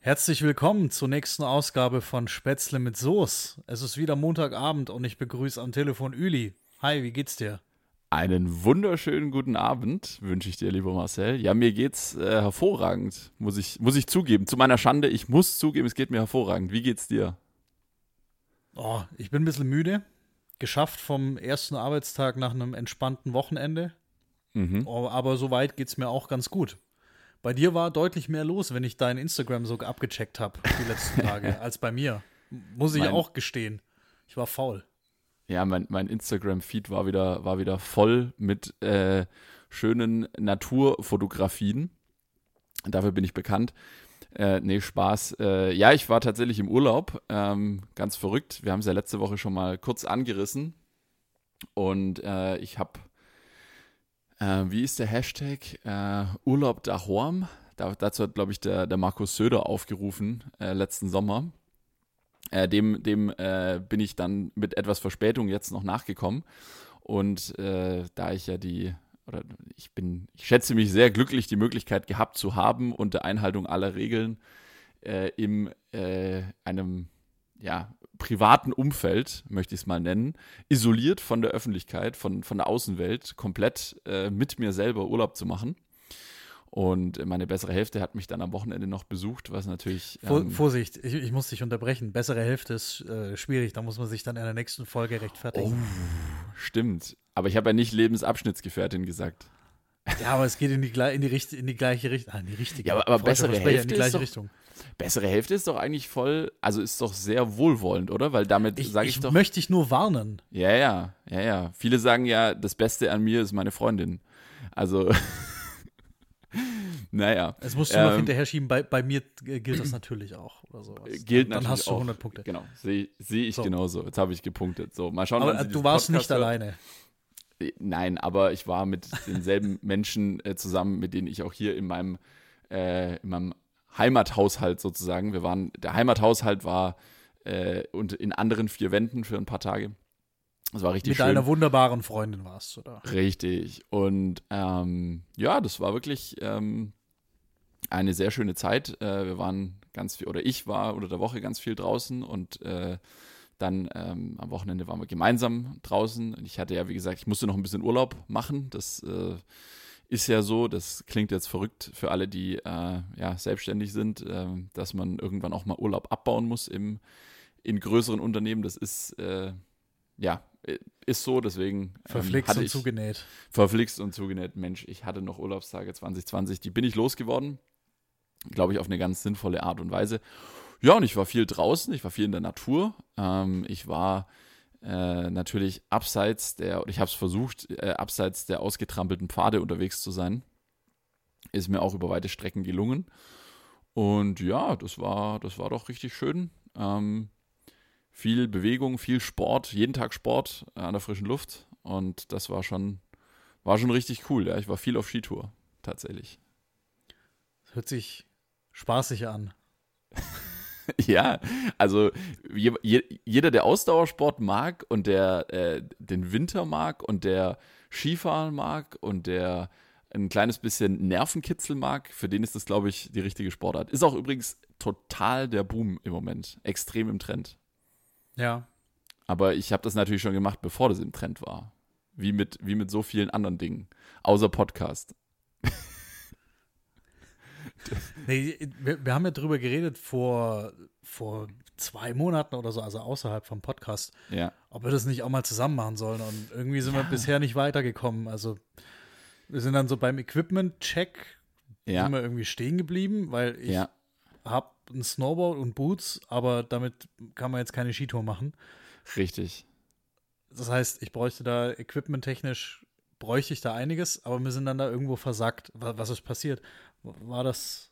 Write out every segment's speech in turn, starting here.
Herzlich willkommen zur nächsten Ausgabe von Spätzle mit Soße. Es ist wieder Montagabend und ich begrüße am Telefon Üli. Hi, wie geht's dir? Einen wunderschönen guten Abend wünsche ich dir, lieber Marcel. Ja, mir geht's äh, hervorragend, muss ich, muss ich zugeben. Zu meiner Schande, ich muss zugeben, es geht mir hervorragend. Wie geht's dir? Oh, ich bin ein bisschen müde. Geschafft vom ersten Arbeitstag nach einem entspannten Wochenende. Mhm. Oh, aber soweit geht's mir auch ganz gut. Bei dir war deutlich mehr los, wenn ich dein Instagram so abgecheckt habe die letzten Tage, als bei mir. Muss ich Mein- auch gestehen. Ich war faul. Ja, mein, mein Instagram-Feed war wieder, war wieder voll mit äh, schönen Naturfotografien. Dafür bin ich bekannt. Äh, nee, Spaß. Äh, ja, ich war tatsächlich im Urlaub. Ähm, ganz verrückt. Wir haben es ja letzte Woche schon mal kurz angerissen. Und äh, ich habe, äh, wie ist der Hashtag? Äh, Urlaub daheim. Da, dazu hat, glaube ich, der, der Markus Söder aufgerufen äh, letzten Sommer. Äh, dem dem äh, bin ich dann mit etwas Verspätung jetzt noch nachgekommen. Und äh, da ich ja die, oder ich bin, ich schätze mich sehr glücklich, die Möglichkeit gehabt zu haben, unter Einhaltung aller Regeln äh, einem ja, privaten Umfeld, möchte ich es mal nennen, isoliert von der Öffentlichkeit, von, von der Außenwelt, komplett äh, mit mir selber Urlaub zu machen. Und meine bessere Hälfte hat mich dann am Wochenende noch besucht, was natürlich. Ähm, Vorsicht, ich, ich muss dich unterbrechen. Bessere Hälfte ist äh, schwierig. Da muss man sich dann in der nächsten Folge rechtfertigen. Oh, stimmt. Aber ich habe ja nicht Lebensabschnittsgefährtin gesagt. Ja, aber es geht in die, in die, in die gleiche Richtung. Ah, in die richtige. Ja, aber- aber bessere Hälfte in die ist gleiche doch- Richtung. Bessere Hälfte ist doch eigentlich voll, also ist doch sehr wohlwollend, oder? Weil damit Ich, sage ich, ich, doch. möchte dich nur warnen. Ja, ja, ja, ja. Viele sagen ja, das Beste an mir ist meine Freundin. Also, naja. Es musst du noch Ähm, hinterher schieben. Bei, bei mir äh, gilt das natürlich auch. Oder sowas. Gilt dann, dann natürlich hast du auch. 100 Punkte. Genau, sehe seh ich So. genauso. Jetzt habe ich gepunktet. So, mal schauen, Aber äh, du warst Podcast nicht hört. alleine. Nein, aber ich war mit denselben Menschen äh, zusammen, mit denen ich auch hier in meinem, äh, in meinem Heimathaushalt sozusagen. Wir waren, der Heimathaushalt war äh, und in anderen vier Wänden für ein paar Tage. Das war richtig Mit schön. deiner wunderbaren Freundin warst, oder? Richtig. Und ähm, ja, das war wirklich ähm, eine sehr schöne Zeit. Äh, wir waren ganz viel, oder ich war unter der Woche ganz viel draußen und äh, dann ähm, am Wochenende waren wir gemeinsam draußen. Und ich hatte ja, wie gesagt, ich musste noch ein bisschen Urlaub machen. Das äh, ist ja so, das klingt jetzt verrückt für alle, die äh, ja, selbstständig sind, äh, dass man irgendwann auch mal Urlaub abbauen muss im, in größeren Unternehmen. Das ist, äh, ja, äh, ist so, deswegen ähm, Verflixt und zugenäht. verflixt und zugenäht. Mensch, ich hatte noch Urlaubstage 2020, die bin ich losgeworden. Glaube ich, auf eine ganz sinnvolle Art und Weise. Ja, und ich war viel draußen, ich war viel in der Natur. Ähm, ich war äh, natürlich abseits der, ich habe es versucht, äh, abseits der ausgetrampelten Pfade unterwegs zu sein. Ist mir auch über weite Strecken gelungen. Und ja, das war, das war doch richtig schön. Ähm, viel Bewegung, viel Sport, jeden Tag Sport äh, an der frischen Luft. Und das war schon, war schon richtig cool. Ja. Ich war viel auf Skitour, tatsächlich. Das hört sich spaßig an. Ja, also je, je, jeder, der Ausdauersport mag und der äh, den Winter mag und der Skifahren mag und der ein kleines bisschen Nervenkitzel mag, für den ist das, glaube ich, die richtige Sportart. Ist auch übrigens total der Boom im Moment, extrem im Trend. Ja. Aber ich habe das natürlich schon gemacht, bevor das im Trend war. Wie mit, wie mit so vielen anderen Dingen. Außer Podcast. Nee, wir, wir haben ja drüber geredet vor, vor zwei Monaten oder so, also außerhalb vom Podcast, Ja. ob wir das nicht auch mal zusammen machen sollen. Und irgendwie sind wir bisher nicht weitergekommen. Also wir sind dann so beim Equipment-Check Ja. sind wir irgendwie stehen geblieben, weil ich Ja. habe ein Snowboard und Boots, aber damit kann man jetzt keine Skitour machen. Richtig. Das heißt, ich bräuchte da equipmenttechnisch, bräuchte ich da einiges, aber wir sind dann da irgendwo versackt. Wa- Was ist passiert? War das,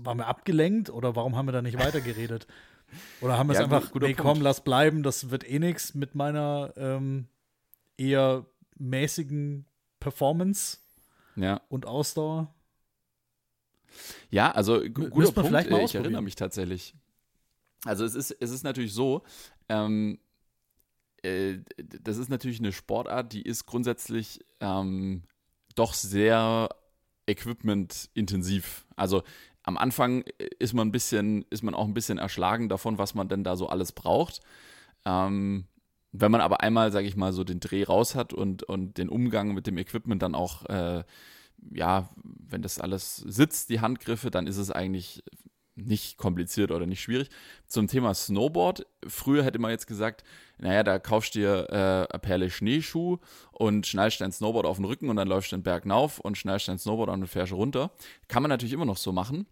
waren wir abgelenkt oder warum haben wir da nicht weitergeredet? Oder haben wir es Ja, gu- einfach, nee, Punkt. komm, lass bleiben, das wird eh nichts mit meiner ähm, eher mäßigen Performance Ja. und Ausdauer? Ja, also guter Punkt. vielleicht mal ich erinnere mich tatsächlich. Also es ist, es ist natürlich so, ähm, äh, das ist natürlich eine Sportart, die ist grundsätzlich ähm, doch sehr equipment-intensiv. Also am Anfang ist man ein bisschen, ist man auch ein bisschen erschlagen davon, was man denn da so alles braucht. Ähm, wenn man aber einmal, sage ich mal, so den Dreh raus hat und, und den Umgang mit dem Equipment dann auch, äh, ja, wenn das alles sitzt, die Handgriffe, dann ist es eigentlich nicht kompliziert oder nicht schwierig. Zum Thema Snowboard. Früher hätte man jetzt gesagt, naja, da kaufst du dir äh, eine Perle Schneeschuh und schnallst dein Snowboard auf den Rücken und dann läufst du den Berg rauf und schnallst dein Snowboard an und fährst runter. Kann man natürlich immer noch so machen.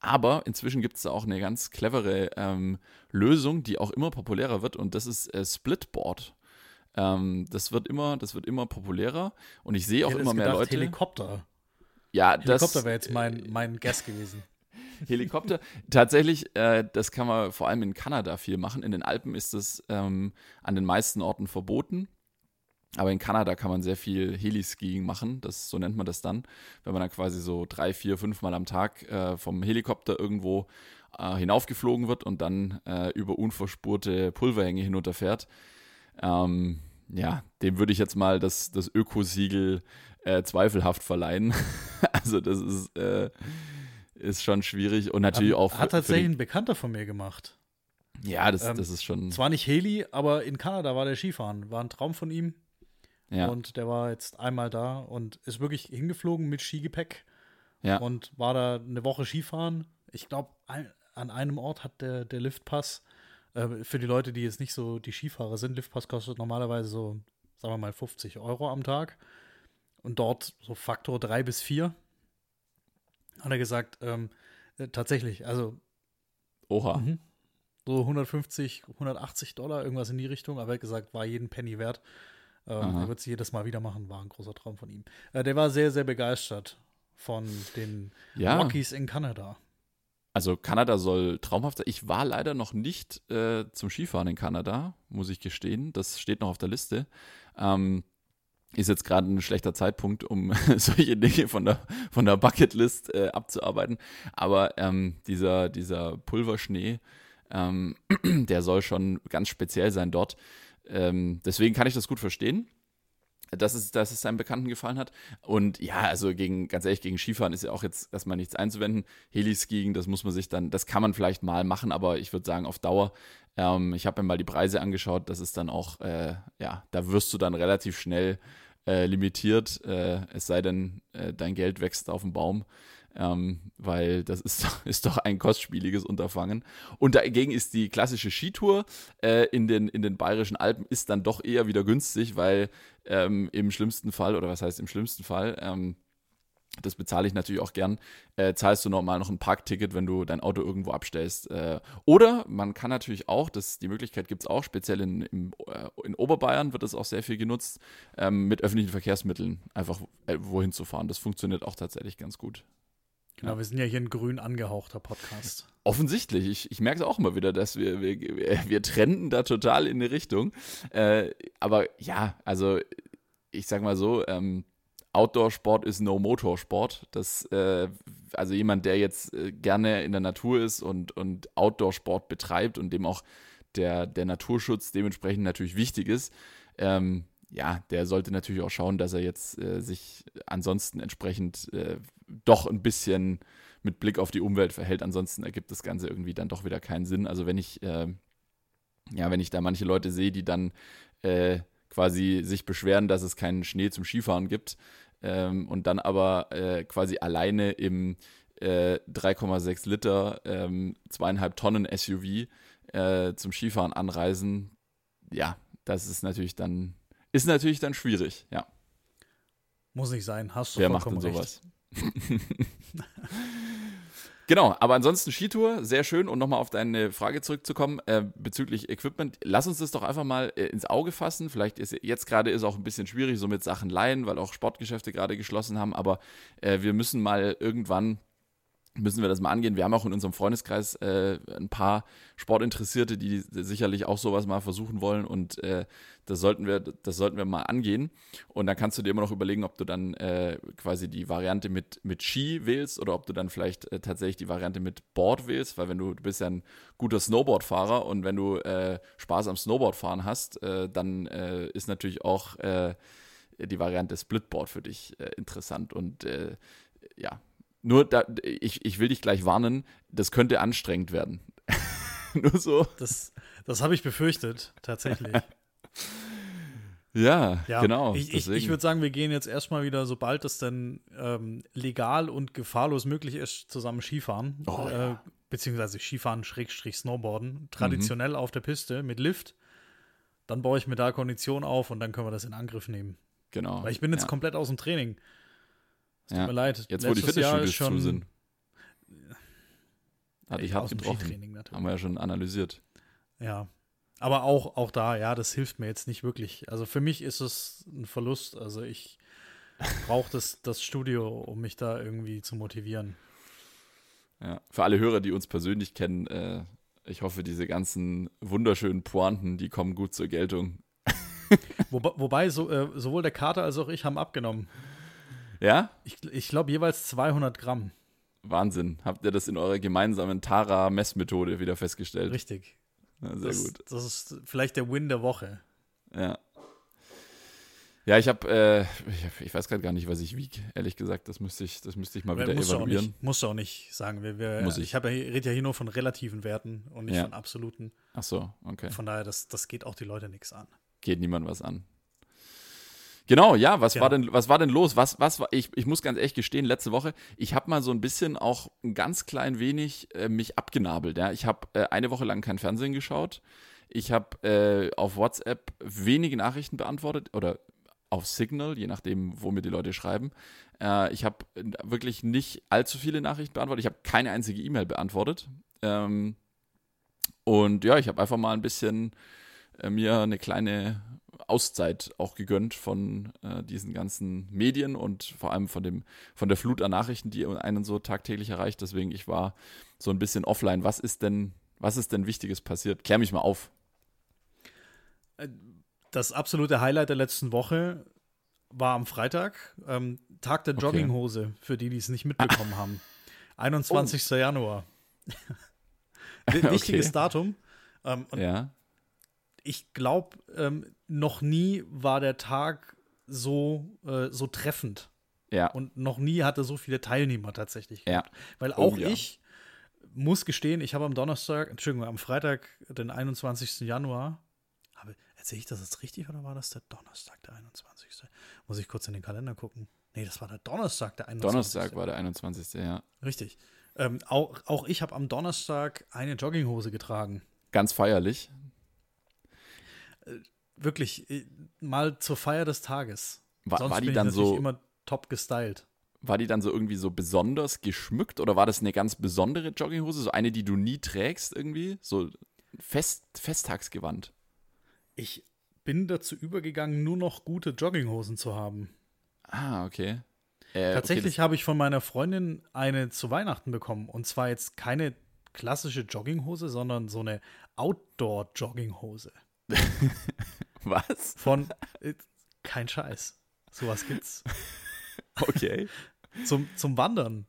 Aber inzwischen gibt es da auch eine ganz clevere ähm, Lösung, die auch immer populärer wird und das ist äh, Splitboard. Ähm, das wird immer, das wird immer populärer und ich sehe auch immer mehr Leute. Helikopter. Ja, Helikopter wäre jetzt mein, mein Guess gewesen. Helikopter. Tatsächlich, äh, das kann man vor allem in Kanada viel machen. In den Alpen ist es ähm, an den meisten Orten verboten. Aber in Kanada kann man sehr viel Heliskiing machen, das, so nennt man das dann, wenn man dann quasi so drei, vier, fünf Mal am Tag äh, vom Helikopter irgendwo äh, hinaufgeflogen wird und dann äh, über unverspurte Pulverhänge hinunterfährt. Ähm, ja, dem würde ich jetzt mal das, das Ökosiegel äh, zweifelhaft verleihen. also das ist, äh, ist schon schwierig und natürlich hat, auch. Hat tatsächlich ein Bekannter von mir gemacht. Ja, das, ähm, das ist schon. Zwar nicht Heli, aber in Kanada war der Skifahren. War ein Traum von ihm. Ja. Und der war jetzt einmal da und ist wirklich hingeflogen mit Skigepäck. Ja. Und war da eine Woche Skifahren. Ich glaube, ein, an einem Ort hat der, der Liftpass, äh, für die Leute, die jetzt nicht so die Skifahrer sind, Liftpass kostet normalerweise so, sagen wir mal, 50 Euro am Tag. Und dort so Faktor 3 bis 4. Hat er gesagt, ähm, äh, tatsächlich, also. Oha. Mhm. So 150, 180 Dollar, irgendwas in die Richtung, aber er hat gesagt, war jeden Penny wert. Ähm, er wird es jedes Mal wieder machen, war ein großer Traum von ihm. Äh, der war sehr, sehr begeistert von den ja. Rockies in Kanada. Also Kanada soll traumhaft sein. Ich war leider noch nicht äh, zum Skifahren in Kanada, muss ich gestehen. Das steht noch auf der Liste. Ähm, ist jetzt gerade ein schlechter Zeitpunkt, um solche Dinge von der, von der Bucketlist äh, abzuarbeiten. Aber ähm, dieser, dieser Pulverschnee, ähm, der soll schon ganz speziell sein dort. Ähm, deswegen kann ich das gut verstehen, dass es, dass es seinem Bekannten gefallen hat. Und ja, also gegen, ganz ehrlich, gegen Skifahren ist ja auch jetzt erstmal nichts einzuwenden. Heliskiing, das muss man sich dann, das kann man vielleicht mal machen, aber ich würde sagen, auf Dauer. Ähm, ich habe mir mal die Preise angeschaut, das ist dann auch, äh, ja, da wirst du dann relativ schnell äh, limitiert, äh, es sei denn, äh, dein Geld wächst auf dem Baum ähm, weil das ist doch, ist doch ein kostspieliges Unterfangen. Und dagegen ist die klassische Skitour äh, in, den, in den bayerischen Alpen ist dann doch eher wieder günstig, weil ähm, im schlimmsten Fall, oder was heißt im schlimmsten Fall, ähm, das bezahle ich natürlich auch gern, äh, zahlst du normal noch ein Parkticket, wenn du dein Auto irgendwo abstellst. Äh, oder man kann natürlich auch, das, die Möglichkeit gibt es auch, speziell in, im, äh, in Oberbayern wird das auch sehr viel genutzt, ähm, mit öffentlichen Verkehrsmitteln einfach äh, wohin zu fahren. Das funktioniert auch tatsächlich ganz gut. Genau, wir sind ja hier ein grün angehauchter Podcast. Offensichtlich. Ich, ich merke es auch immer wieder, dass wir, wir, wir trenden da total in eine Richtung. Äh, aber ja, also ich sag mal so, ähm, Outdoor-Sport ist no Motorsport. Das, äh, also jemand, der jetzt äh, gerne in der Natur ist und, und Outdoor-Sport betreibt und dem auch der, der Naturschutz dementsprechend natürlich wichtig ist, ähm, ja, der sollte natürlich auch schauen, dass er jetzt äh, sich ansonsten entsprechend äh, doch ein bisschen mit Blick auf die Umwelt verhält. Ansonsten ergibt das Ganze irgendwie dann doch wieder keinen Sinn. Also wenn ich, äh, ja, wenn ich da manche Leute sehe, die dann äh, quasi sich beschweren, dass es keinen Schnee zum Skifahren gibt ähm, und dann aber äh, quasi alleine im 3,6 äh, Liter, ähm, zweieinhalb Tonnen SUV zum Skifahren anreisen, ja, das ist natürlich dann ist natürlich dann schwierig, ja. Muss nicht sein, hast du Wer macht denn sowas? genau, aber ansonsten Skitour, sehr schön. Und nochmal auf deine Frage zurückzukommen äh, bezüglich Equipment. Lass uns das doch einfach mal äh, ins Auge fassen. Vielleicht ist jetzt gerade ist auch ein bisschen schwierig, so mit Sachen leihen, weil auch Sportgeschäfte gerade geschlossen haben. Aber äh, wir müssen mal irgendwann müssen wir das mal angehen. Wir haben auch in unserem Freundeskreis äh, ein paar Sportinteressierte, die sicherlich auch sowas mal versuchen wollen und äh, das sollten wir, das sollten wir mal angehen. Und dann kannst du dir immer noch überlegen, ob du dann äh, quasi die Variante mit, mit Ski wählst oder ob du dann vielleicht äh, tatsächlich die Variante mit Board wählst, weil wenn du, du bist ja ein guter Snowboardfahrer und wenn du äh, Spaß am Snowboardfahren hast, äh, dann äh, ist natürlich auch äh, die Variante Splitboard für dich äh, interessant und äh, ja, Nur, da, ich, ich will dich gleich warnen, das könnte anstrengend werden. Nur so. Das, das habe ich befürchtet, tatsächlich. ja, Ja, genau. Ich, ich, ich würde sagen, wir gehen jetzt erstmal wieder, sobald es denn ähm, legal und gefahrlos möglich ist, zusammen Skifahren. Oh, äh, ja. Beziehungsweise Skifahren, Schrägstrich Mhm. Snowboarden. Traditionell auf der Piste mit Lift. Dann baue ich mir da Kondition auf und dann können wir das in Angriff nehmen. genau. Weil ich bin jetzt ja. komplett aus dem Training. Es tut Ja. mir leid. Jetzt, wo die Fitnessstudios schon zu sind. Hat dich echt hart getroffen. Haben wir ja schon analysiert. Ja. Aber auch, auch da, ja, das hilft mir jetzt nicht wirklich. Also für mich ist es ein Verlust. Also ich brauche das, das Studio, um mich da irgendwie zu motivieren. Ja. Für alle Hörer, die uns persönlich kennen, äh, ich hoffe, diese ganzen wunderschönen Pointen, die kommen gut zur Geltung. Wobei, wobei so, äh, sowohl der Kater als auch ich haben abgenommen. Ja? Ich, ich glaube jeweils 200 Gramm. Wahnsinn. Habt ihr das in eurer gemeinsamen Tara-Messmethode wieder festgestellt? Richtig. Ja, sehr das, gut. Das ist vielleicht der Win der Woche. Ja. Ja, ich habe, äh, ich, hab, ich weiß gerade gar nicht, was ich wiege. Ehrlich gesagt, das müsste ich, das müsste ich mal wieder auch evaluieren. nicht, musst du auch nicht sagen. Wir, wir, Muss ich ich. ja, rede ja hier nur von relativen Werten und nicht Ja. von absoluten. Ach so, okay. Von daher, das, das geht auch die Leute nichts an. Geht niemand was an. Genau, ja, was Genau. war denn, was war denn los? Was, was war, ich, ich muss ganz ehrlich gestehen, letzte Woche, ich habe mal so ein bisschen auch ein ganz klein wenig äh, mich abgenabelt. Ja. Ich habe äh, eine Woche lang kein Fernsehen geschaut. Ich habe äh, auf WhatsApp wenige Nachrichten beantwortet oder auf Signal, je nachdem, wo mir die Leute schreiben. Äh, ich habe wirklich nicht allzu viele Nachrichten beantwortet. Ich habe keine einzige E-Mail beantwortet. Ähm, und ja, ich habe einfach mal ein bisschen äh, mir eine kleine Auszeit auch gegönnt von äh, diesen ganzen Medien und vor allem von dem von der Flut an Nachrichten, die einen so tagtäglich erreicht. Deswegen ich war so ein bisschen offline. Was ist denn was ist denn Wichtiges passiert? Klär mich mal auf. Das absolute Highlight der letzten Woche war am Freitag, ähm, Tag der Okay. Jogginghose, für die, die es nicht mitbekommen haben. 21. Januar. W- Wichtiges Okay. Datum. Ähm, Ja, ich glaube, ähm, noch nie war der Tag so, äh, so treffend. ja, Und noch nie hatte so viele Teilnehmer tatsächlich. Ja. gehabt. Weil Oh, auch ja. ich muss gestehen, ich habe am Donnerstag, Entschuldigung, am Freitag, den 21. Januar, habe, erzähle ich das jetzt richtig oder war das der Donnerstag, der 21.? Muss ich kurz in den Kalender gucken. Nee, das war der Donnerstag, der 21. Donnerstag war der 21. Ja, Richtig. Ähm, auch, auch ich habe am Donnerstag eine Jogginghose getragen. ganz feierlich. Wirklich, äh, mal zur Feier des Tages. War, Sonst war die dann so immer top gestylt. war die dann so irgendwie so besonders geschmückt oder war das eine ganz besondere Jogginghose, so eine, die du nie trägst irgendwie, so Fest Festtagsgewand? Ich bin dazu übergegangen, nur noch gute Jogginghosen zu haben. Ah, okay. Äh, Tatsächlich habe ich von meiner Freundin eine zu Weihnachten bekommen. Und zwar jetzt keine klassische Jogginghose, sondern so eine Outdoor-Jogginghose. Was? Von äh, kein Scheiß. Sowas gibt's. Okay. Zum, zum Wandern.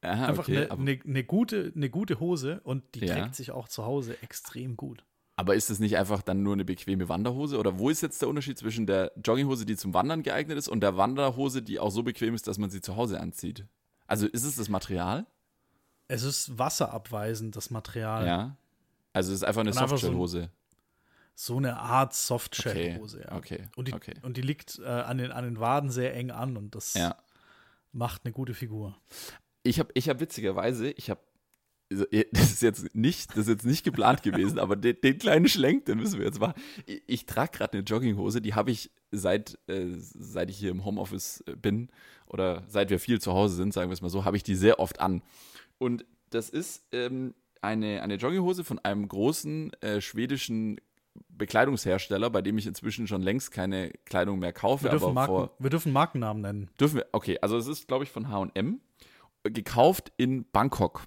Aha, Einfach okay. eine aber, ne, gute, ne gute Hose und die Ja. trägt sich auch zu Hause extrem gut. aber ist es nicht einfach dann nur eine bequeme Wanderhose? Oder wo ist jetzt der Unterschied zwischen der Jogginghose, die zum Wandern geeignet ist, und der Wanderhose, die auch so bequem ist, dass man sie zu Hause anzieht? Also ist es das Material? Es ist wasserabweisend, das Material. Ja. Also es ist einfach eine einfach so ein- Softshell-Hose. So eine Art Softshell-Hose. Ja. Okay. Und die, okay. und die liegt äh, an, den, an den Waden sehr eng an und das Ja. macht eine gute Figur. Ich habe ich hab witzigerweise, ich habe, das ist jetzt nicht, das ist jetzt nicht geplant gewesen, aber den, den kleinen Schlenk, den müssen wir jetzt machen. Ich, ich trage gerade eine Jogginghose, die habe ich seit, äh, seit ich hier im Homeoffice äh, bin oder seit wir viel zu Hause sind, sagen wir es mal so, habe ich die sehr oft an. Und das ist ähm, eine, eine Jogginghose von einem großen äh, schwedischen Bekleidungshersteller, bei dem ich inzwischen schon längst keine Kleidung mehr kaufe, Wir dürfen, aber Marken, vor wir dürfen Markennamen nennen. Dürfen wir? Okay, also es ist, glaube ich, von HM. Gekauft in Bangkok.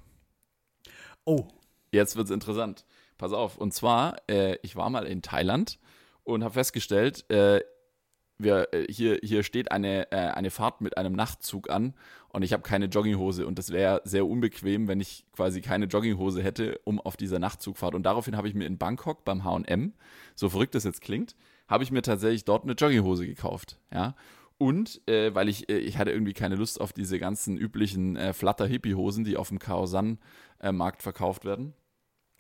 Oh, Jetzt wird es interessant. Pass auf. Und zwar, äh, ich war mal in Thailand und habe festgestellt, äh, wir, äh, hier, hier steht eine, äh, eine Fahrt mit einem Nachtzug an und ich habe keine Jogginghose und das wäre sehr unbequem, wenn ich quasi keine Jogginghose hätte, um auf dieser Nachtzugfahrt. Und daraufhin habe ich mir in Bangkok beim H&M, so verrückt das jetzt klingt, habe ich mir tatsächlich dort eine Jogginghose gekauft. Ja. Und äh, weil ich, äh, ich hatte irgendwie keine Lust auf diese ganzen üblichen äh, Flutter-Hippie-Hosen, die auf dem Kaosan-Markt verkauft werden.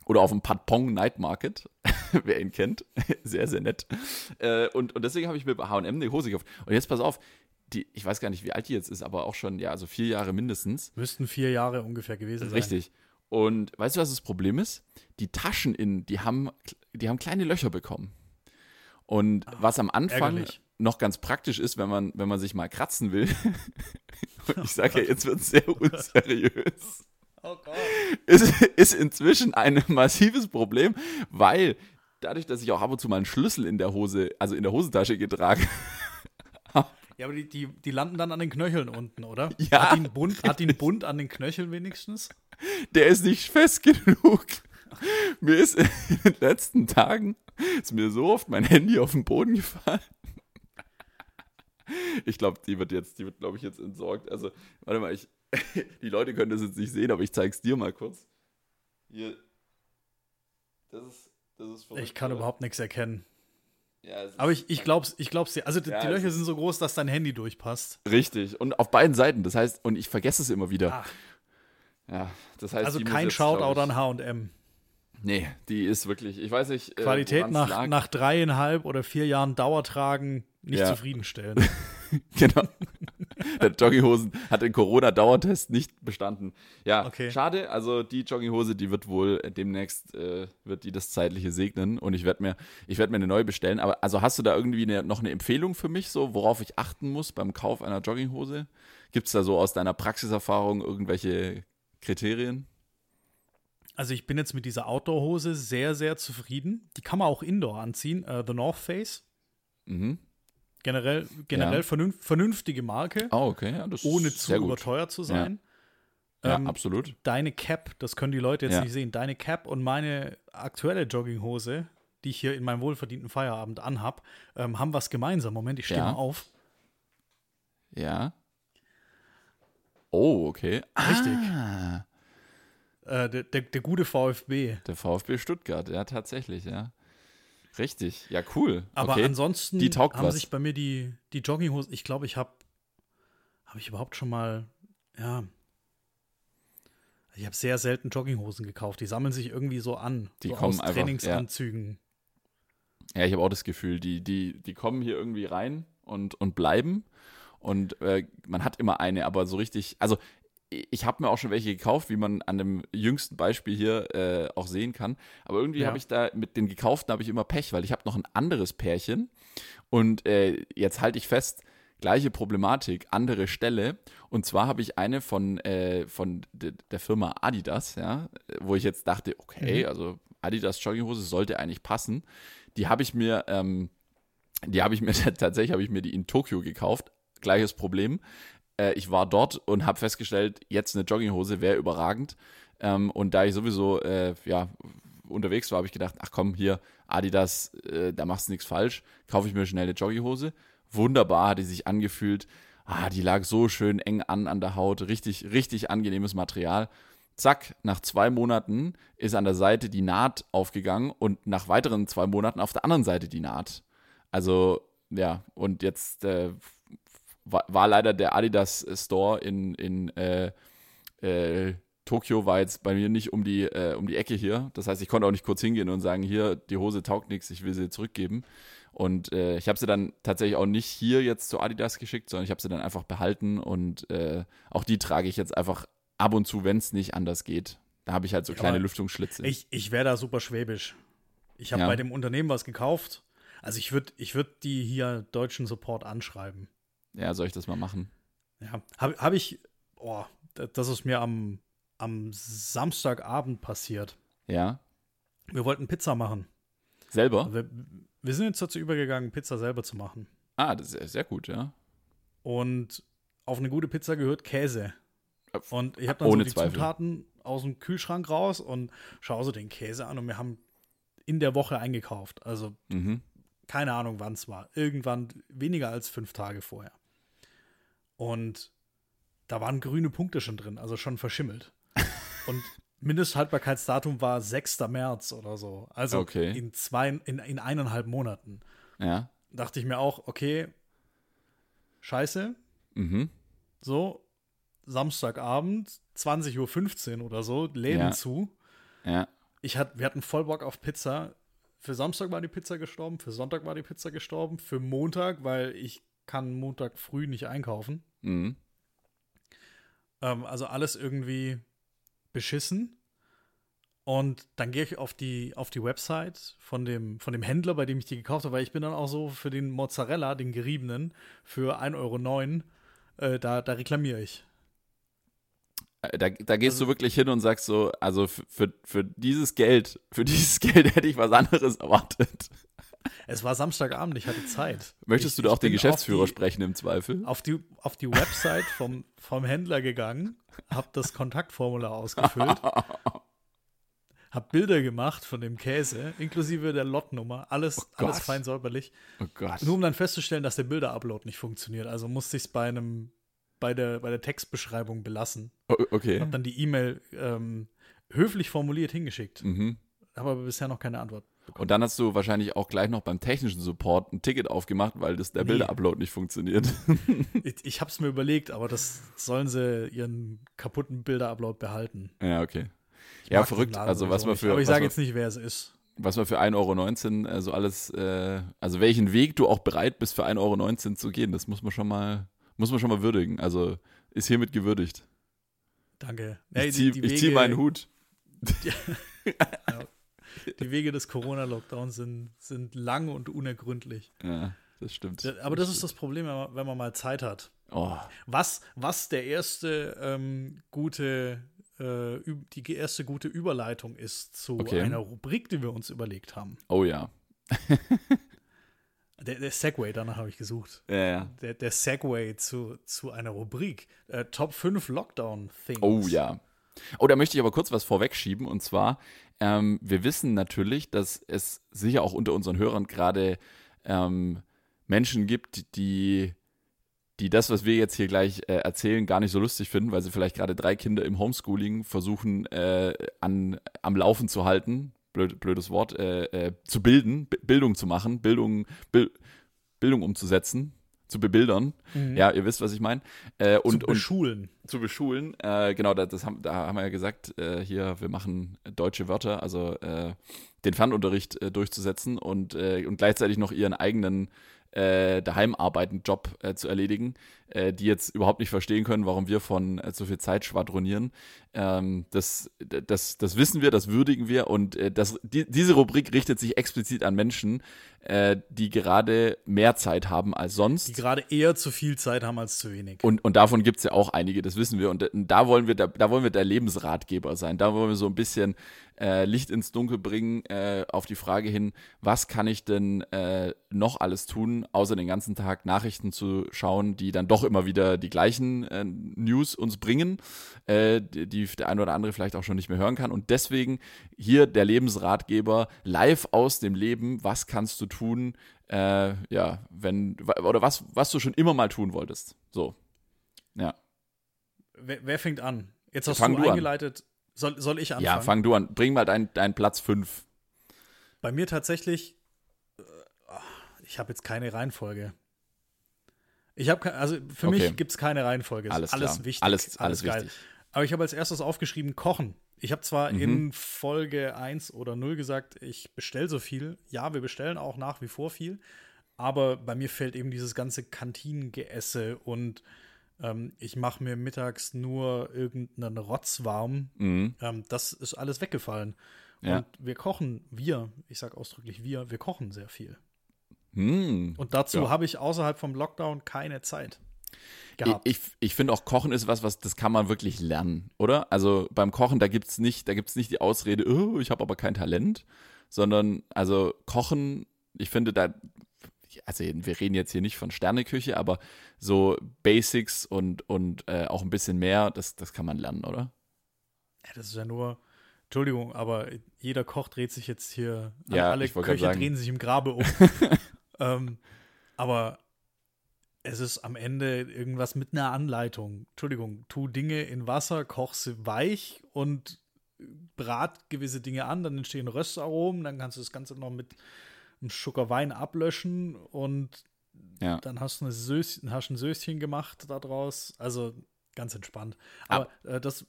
Oder auf dem Patpong Night Market, wer ihn kennt. sehr, sehr nett. Äh, und, und deswegen habe ich mir bei HM eine Hose gekauft. Und jetzt pass auf, die, ich weiß gar nicht, wie alt die jetzt ist, aber auch schon, ja, also vier Jahre mindestens. Müssten vier Jahre ungefähr gewesen sein. Richtig. Und weißt du, was das Problem ist? Die Taschen innen, die haben, die haben kleine Löcher bekommen. Und was am Anfang ärgerlich. noch ganz praktisch ist, wenn man, wenn man sich mal kratzen will. Ich sage ja, jetzt wird es sehr unseriös. Oh Gott. Ist, ist inzwischen ein massives Problem, weil dadurch, dass ich auch ab und zu mal einen Schlüssel in der Hose, also in der Hosentasche getragen Ja, aber die, die, die landen dann an den Knöcheln unten, oder? Ja. Hat die einen Bund, hat einen Bund an den Knöcheln wenigstens? der ist nicht fest genug. Mir ist in den letzten Tagen ist mir so oft mein Handy auf den Boden gefallen. Ich glaube, die wird jetzt, die wird, glaube ich, jetzt entsorgt. Also, warte mal, ich, die Leute können das jetzt nicht sehen, aber ich zeig's dir mal kurz. Hier. Das ist, das ist verrückt, Ich kann oder? überhaupt nichts erkennen. Ja, Aber ich, ich glaub's, ich glaub's dir. Also die, Ja, die Löcher sind so groß, dass dein Handy durchpasst. Richtig. Und auf beiden Seiten. Das heißt, und ich vergesse es immer wieder. Ach, Ja, das heißt, also kein jetzt, Shoutout an H&M. Nee, die ist wirklich, ich weiß nicht. äh, Qualität nach, lag. nach dreieinhalb oder vier Jahren Dauertragen nicht Ja. zufriedenstellend. Genau. Der Jogginghosen hat den Corona-Dauertest nicht bestanden. Ja, Okay. schade. Also die Jogginghose, die wird wohl demnächst, äh, wird die das Zeitliche segnen und ich werde mir, ich werde mir eine neue bestellen. Aber also hast du da irgendwie eine, noch eine Empfehlung für mich, so worauf ich achten muss beim Kauf einer Jogginghose? Gibt es da so aus deiner Praxiserfahrung irgendwelche Kriterien? Also ich bin jetzt mit dieser Outdoor-Hose sehr, sehr zufrieden. Die kann man auch indoor anziehen. Äh, The North Face. Mhm. Generell, generell Ja. vernünf vernünftige Marke, Oh, okay. Ja, ohne zu überteuert zu sein. Ja, Ähm, absolut. Deine Cap, das können die Leute jetzt nicht sehen. Deine Cap und meine aktuelle Jogginghose, die ich hier in meinem wohlverdienten Feierabend anhab, ähm, haben was gemeinsam. Moment, ich stehe mal auf. Ja. Oh, okay. Richtig. Ah. Äh, der, der, der gute VfB. Der VfB Stuttgart, ja, tatsächlich, ja. Richtig, ja, cool. Aber okay. ansonsten die taugt haben was. sich bei mir die, die Jogginghosen, ich glaube, ich habe habe ich überhaupt schon mal, ja, ich habe sehr selten Jogginghosen gekauft. Die sammeln sich irgendwie so an. Die so kommen aus einfach, Trainingsanzügen. Ja, ich habe auch das Gefühl, die, die, die kommen hier irgendwie rein und, und bleiben. Und äh, man hat immer eine, aber so richtig, also ich habe mir auch schon welche gekauft, wie man an dem jüngsten Beispiel hier äh, auch sehen kann. Aber irgendwie Ja. habe ich da mit den gekauften habe ich immer Pech, weil ich habe noch ein anderes Pärchen und äh, jetzt halte ich fest, gleiche Problematik, andere Stelle. Und zwar habe ich eine von, äh, von de, der Firma Adidas, ja, wo ich jetzt dachte, okay, Mhm. also Adidas Jogginghose sollte eigentlich passen. Die habe ich mir, ähm, die habe ich mir tatsächlich habe ich mir die in Tokio gekauft. Gleiches Problem. Äh, ich war dort und habe festgestellt, jetzt eine Jogginghose wäre überragend. Ähm, und da ich sowieso äh, ja, unterwegs war, habe ich gedacht, ach komm, hier, Adidas, äh, da machst du nichts falsch, kaufe ich mir schnell eine Jogginghose. Wunderbar hat die sich angefühlt. Ah, die lag so schön eng an an der Haut, richtig, richtig angenehmes Material. Zack, nach zwei Monaten ist an der Seite die Naht aufgegangen und nach weiteren zwei Monaten auf der anderen Seite die Naht. Also, ja, und jetzt äh, war, war leider der Adidas Store in, in äh, äh, Tokio war jetzt bei mir nicht um die, äh, um die Ecke hier. Das heißt, ich konnte auch nicht kurz hingehen und sagen, hier, die Hose taugt nichts, ich will sie zurückgeben. Und äh, ich habe sie dann tatsächlich auch nicht hier jetzt zu Adidas geschickt, sondern ich habe sie dann einfach behalten und äh, auch die trage ich jetzt einfach ab und zu, wenn es nicht anders geht. Da habe ich halt so Ja, kleine Lüftungsschlitze. Ich, ich wäre da super schwäbisch. Ich habe Ja. bei dem Unternehmen was gekauft. Also ich würde ich würd die hier deutschen Support anschreiben. Ja, soll ich das mal machen? Ja, habe hab ich, oh, da- das ist mir am, am Samstagabend passiert. Ja. Wir wollten Pizza machen. Selber? Wir, wir sind jetzt dazu übergegangen, Pizza selber zu machen. Ah, das ist sehr, sehr gut, ja. Und auf eine gute Pizza gehört Käse. Und ich habe dann Ohne so die Zweifel. Zutaten aus dem Kühlschrank raus und schaue so den Käse an und wir haben in der Woche eingekauft. Also Mhm. keine Ahnung, wann es war. Irgendwann weniger als fünf Tage vorher. Und da waren grüne Punkte schon drin, also schon verschimmelt. Und Mindesthaltbarkeitsdatum war 6. März oder so. Also Okay. in zwei, in, in eineinhalb Monaten. Ja. Dachte ich mir auch, okay, scheiße. Mhm. So, Samstagabend, 20.15 Uhr oder so, Läden Ja. zu. Ja. Ich hat, wir hatten voll Bock auf Pizza. Für Samstag war die Pizza gestorben, für Sonntag war die Pizza gestorben, für Montag, weil ich kann Montag früh nicht einkaufen. Mhm. Ähm, also alles irgendwie beschissen. Und dann gehe ich auf die, auf die Website von dem, von dem Händler, bei dem ich die gekauft habe, weil ich bin dann auch so für den Mozzarella, den geriebenen, für 1,09 Euro, äh, da, da reklamiere ich. Äh, Da, da gehst Also- du wirklich hin und sagst so, also für, für, für dieses Geld, für dieses Geld hätte ich was anderes erwartet. Es war Samstagabend, ich hatte Zeit. Möchtest ich, du da auch den Geschäftsführer die- sprechen im Zweifel? auf die, auf die Website vom, vom Händler gegangen, habe das Kontaktformular ausgefüllt, habe Bilder gemacht von dem Käse, inklusive der Lotnummer, alles, Oh alles fein säuberlich, Oh Gott. nur um dann festzustellen, dass der Bilder-Upload nicht funktioniert. Also musste ich es bei einem bei der, bei der Textbeschreibung belassen. O- Okay. Habe dann die E-Mail ähm, höflich formuliert hingeschickt, Mhm. habe aber bisher noch keine Antwort. Und dann hast du wahrscheinlich auch gleich noch beim technischen Support ein Ticket aufgemacht, weil das der Nee. Bilderupload nicht funktioniert. Ich, ich habe es mir überlegt, aber das sollen sie ihren kaputten Bilder-Upload behalten. ja, okay. Ich Ja, verrückt. Also, was man nicht. für- Aber ich sage jetzt nicht, wer es ist. Was man für 1,19 Euro äh, so alles, äh, also welchen Weg du auch bereit bist für 1,19 Euro zu gehen, das muss man schon mal, muss man schon mal würdigen. Also ist hiermit gewürdigt. Danke. Ich Ey, ziehe zieh meinen Hut. die Wege des Corona-Lockdowns sind, sind lang und unergründlich. Ja, das stimmt. Aber das ist das Problem, wenn man, mal Zeit hat. Oh, Was, was der erste ähm, gute, äh, die erste gute Überleitung ist zu Okay. einer Rubrik, die wir uns überlegt haben. oh ja. Der, der Segway, danach habe ich gesucht. Ja, ja. Der, der Segway zu, zu einer Rubrik. Äh, Top 5 Lockdown-Things. Oh ja. Oh, da möchte ich aber kurz was vorwegschieben. Und zwar, ähm, wir wissen natürlich, dass es sicher auch unter unseren Hörern gerade ähm, Menschen gibt, die, die das, was wir jetzt hier gleich äh, erzählen, gar nicht so lustig finden, weil sie vielleicht gerade drei Kinder im Homeschooling versuchen, äh, an, am Laufen zu halten. Blöd, blödes Wort, äh, äh, zu bilden, B Bildung zu machen, Bildung, Bil Bildung umzusetzen, zu bebildern. Mhm. Ja, ihr wisst, was ich meine. Äh, und, zu und beschulen. zu beschulen. Äh, genau, das, das haben, da haben wir ja gesagt, äh, hier, wir machen deutsche Wörter, also äh, den Fernunterricht äh, durchzusetzen und, äh, und gleichzeitig noch ihren eigenen äh, daheim arbeitenden Job äh, zu erledigen, äh, die jetzt überhaupt nicht verstehen können, warum wir von äh, so viel Zeit schwadronieren. Ähm, das, das, das wissen wir, das würdigen wir und äh, das, die, diese Rubrik richtet sich explizit an Menschen, äh, die gerade mehr Zeit haben als sonst. Die gerade eher zu viel Zeit haben als zu wenig. Und, und davon gibt es ja auch einige, das wissen wir. Und da wollen wir, da, da wollen wir der Lebensratgeber sein. Da wollen wir so ein bisschen äh, Licht ins Dunkel bringen äh, auf die Frage hin, was kann ich denn äh, noch alles tun, außer den ganzen Tag Nachrichten zu schauen, die dann doch immer wieder die gleichen äh, News uns bringen, äh, die, die der eine oder andere vielleicht auch schon nicht mehr hören kann. Und deswegen hier der Lebensratgeber live aus dem Leben. Was kannst du tun? Äh, ja, wenn, oder was, was du schon immer mal tun wolltest. So. Ja. Wer, wer fängt an? Jetzt hast Fang du du an. Soll, soll ich anfangen? Ja, fang du an. Bring mal deinen dein Platz 5. Bei mir tatsächlich, äh, ich habe jetzt keine Reihenfolge. Ich habe, also für Okay. mich gibt es keine Reihenfolge. Alles alles klar. wichtig. Alles, alles, geil. wichtig. Aber ich habe als erstes aufgeschrieben, kochen. Ich habe zwar Mhm. in Folge 1 oder 0 gesagt, ich bestelle so viel. Ja, wir bestellen auch nach wie vor viel. Aber bei mir fällt eben dieses ganze Kantinengeesse und ähm, ich mache mir mittags nur irgendeinen Rotz warm. Mhm. Ähm, das ist alles weggefallen. Ja. Und wir kochen, wir, ich sage ausdrücklich wir, wir kochen sehr viel. Hm. Und dazu Ja. habe ich außerhalb vom Lockdown keine Zeit Ich, gehabt. ich, ich finde auch Kochen ist was, was das kann man wirklich lernen, oder? Also beim Kochen, da gibt's nicht, da gibt's nicht die Ausrede, oh, ich habe aber kein Talent, sondern also Kochen, ich finde da, also wir reden jetzt hier nicht von Sterneküche, aber so Basics und, und äh, auch ein bisschen mehr, das, das kann man lernen, oder? Ja, das ist ja nur, Entschuldigung, aber jeder Koch dreht sich jetzt hier, Ja, alle Köche drehen sich im Grabe um. ähm, aber es ist am Ende irgendwas mit einer Anleitung. Entschuldigung, tu Dinge in Wasser, koch sie weich und brat gewisse Dinge an, dann entstehen Röstaromen, dann kannst du das Ganze noch mit einem Schucker Wein ablöschen und Ja. Dann hast du eine Söschen, hast ein Söschen gemacht daraus. Also ganz entspannt. Aber äh, das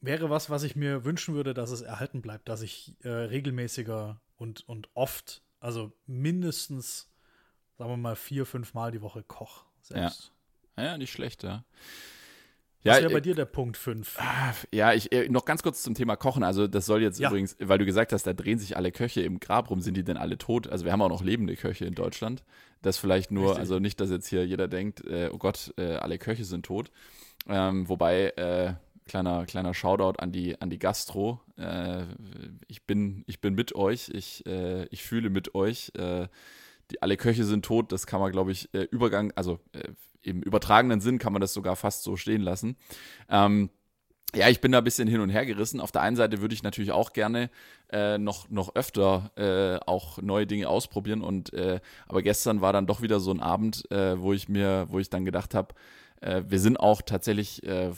wäre was, was ich mir wünschen würde, dass es erhalten bleibt, dass ich äh, regelmäßiger und, und oft, also mindestens, sagen wir mal, vier, fünf Mal die Woche koche selbst. Ja, nicht schlecht, ja. Ja, wäre bei äh, dir der Punkt fünf? Ja, ich äh, noch ganz kurz zum Thema Kochen. Also das soll jetzt Ja. übrigens, weil du gesagt hast, da drehen sich alle Köche im Grab rum, sind die denn alle tot? Also wir haben auch noch lebende Köche in Deutschland. Das vielleicht nur, Richtig. also nicht, dass jetzt hier jeder denkt, äh, oh Gott, äh, alle Köche sind tot. Ähm, wobei äh, kleiner kleiner Shoutout an die an die Gastro. Äh, ich bin ich bin mit euch. Ich ich fühle mit euch. Die alle Köche sind tot. Das kann man, glaube ich, Übergang, also im übertragenen Sinn kann man das sogar fast so stehen lassen. Ähm, ja, ich bin da ein bisschen hin und her gerissen. Auf der einen Seite würde ich natürlich auch gerne äh, noch, noch öfter äh, auch neue Dinge ausprobieren. Und äh, aber gestern war dann doch wieder so ein Abend, äh, wo ich mir, wo ich dann gedacht habe, äh, wir sind auch tatsächlich äh,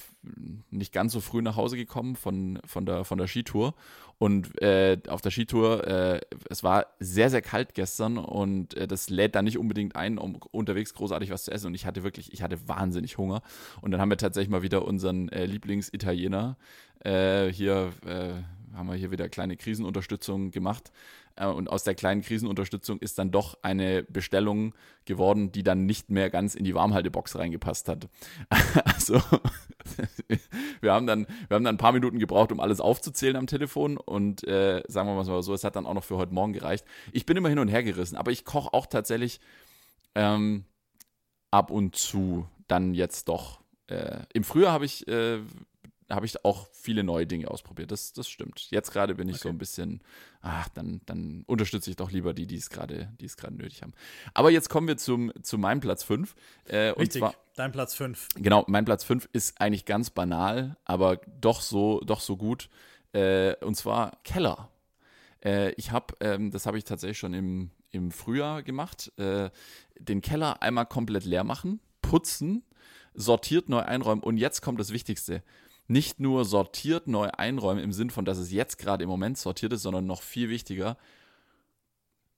nicht ganz so früh nach Hause gekommen von, von, der, von der Skitour. Und äh, auf der Skitour, äh, es war sehr, sehr kalt gestern und äh, das lädt da nicht unbedingt ein, um unterwegs großartig was zu essen. Und ich hatte wirklich, ich hatte wahnsinnig Hunger. Und dann haben wir tatsächlich mal wieder unseren Lieblingsitaliener hier, haben wir hier wieder kleine Krisenunterstützung gemacht. Äh, und aus der kleinen Krisenunterstützung ist dann doch eine Bestellung geworden, die dann nicht mehr ganz in die Warmhaltebox reingepasst hat. Also wir haben dann, wir haben dann ein paar Minuten gebraucht, um alles aufzuzählen am Telefon und äh, sagen wir mal so, es hat dann auch noch für heute Morgen gereicht. Ich bin immer hin und her gerissen, aber ich koche auch tatsächlich ähm, ab und zu dann jetzt doch. Äh, Im Frühjahr habe ich, äh, habe ich auch viele neue Dinge ausprobiert. Das, das stimmt. Jetzt gerade bin ich so ein bisschen, ach, dann, dann unterstütze ich doch lieber die, die es gerade, die es gerade nötig haben. Aber jetzt kommen wir zum, zu meinem Platz 5. Äh, Richtig, zwar, dein Platz fünf. Genau, mein Platz 5 ist eigentlich ganz banal, aber doch so, doch so gut. Äh, und zwar Keller. Äh, ich habe, ähm, das habe ich tatsächlich schon im, im Frühjahr gemacht, äh, den Keller einmal komplett leer machen, putzen, sortiert neu einräumen und jetzt kommt das Wichtigste. Nicht nur sortiert neu einräumen im Sinn von, dass es jetzt gerade im Moment sortiert ist, sondern noch viel wichtiger,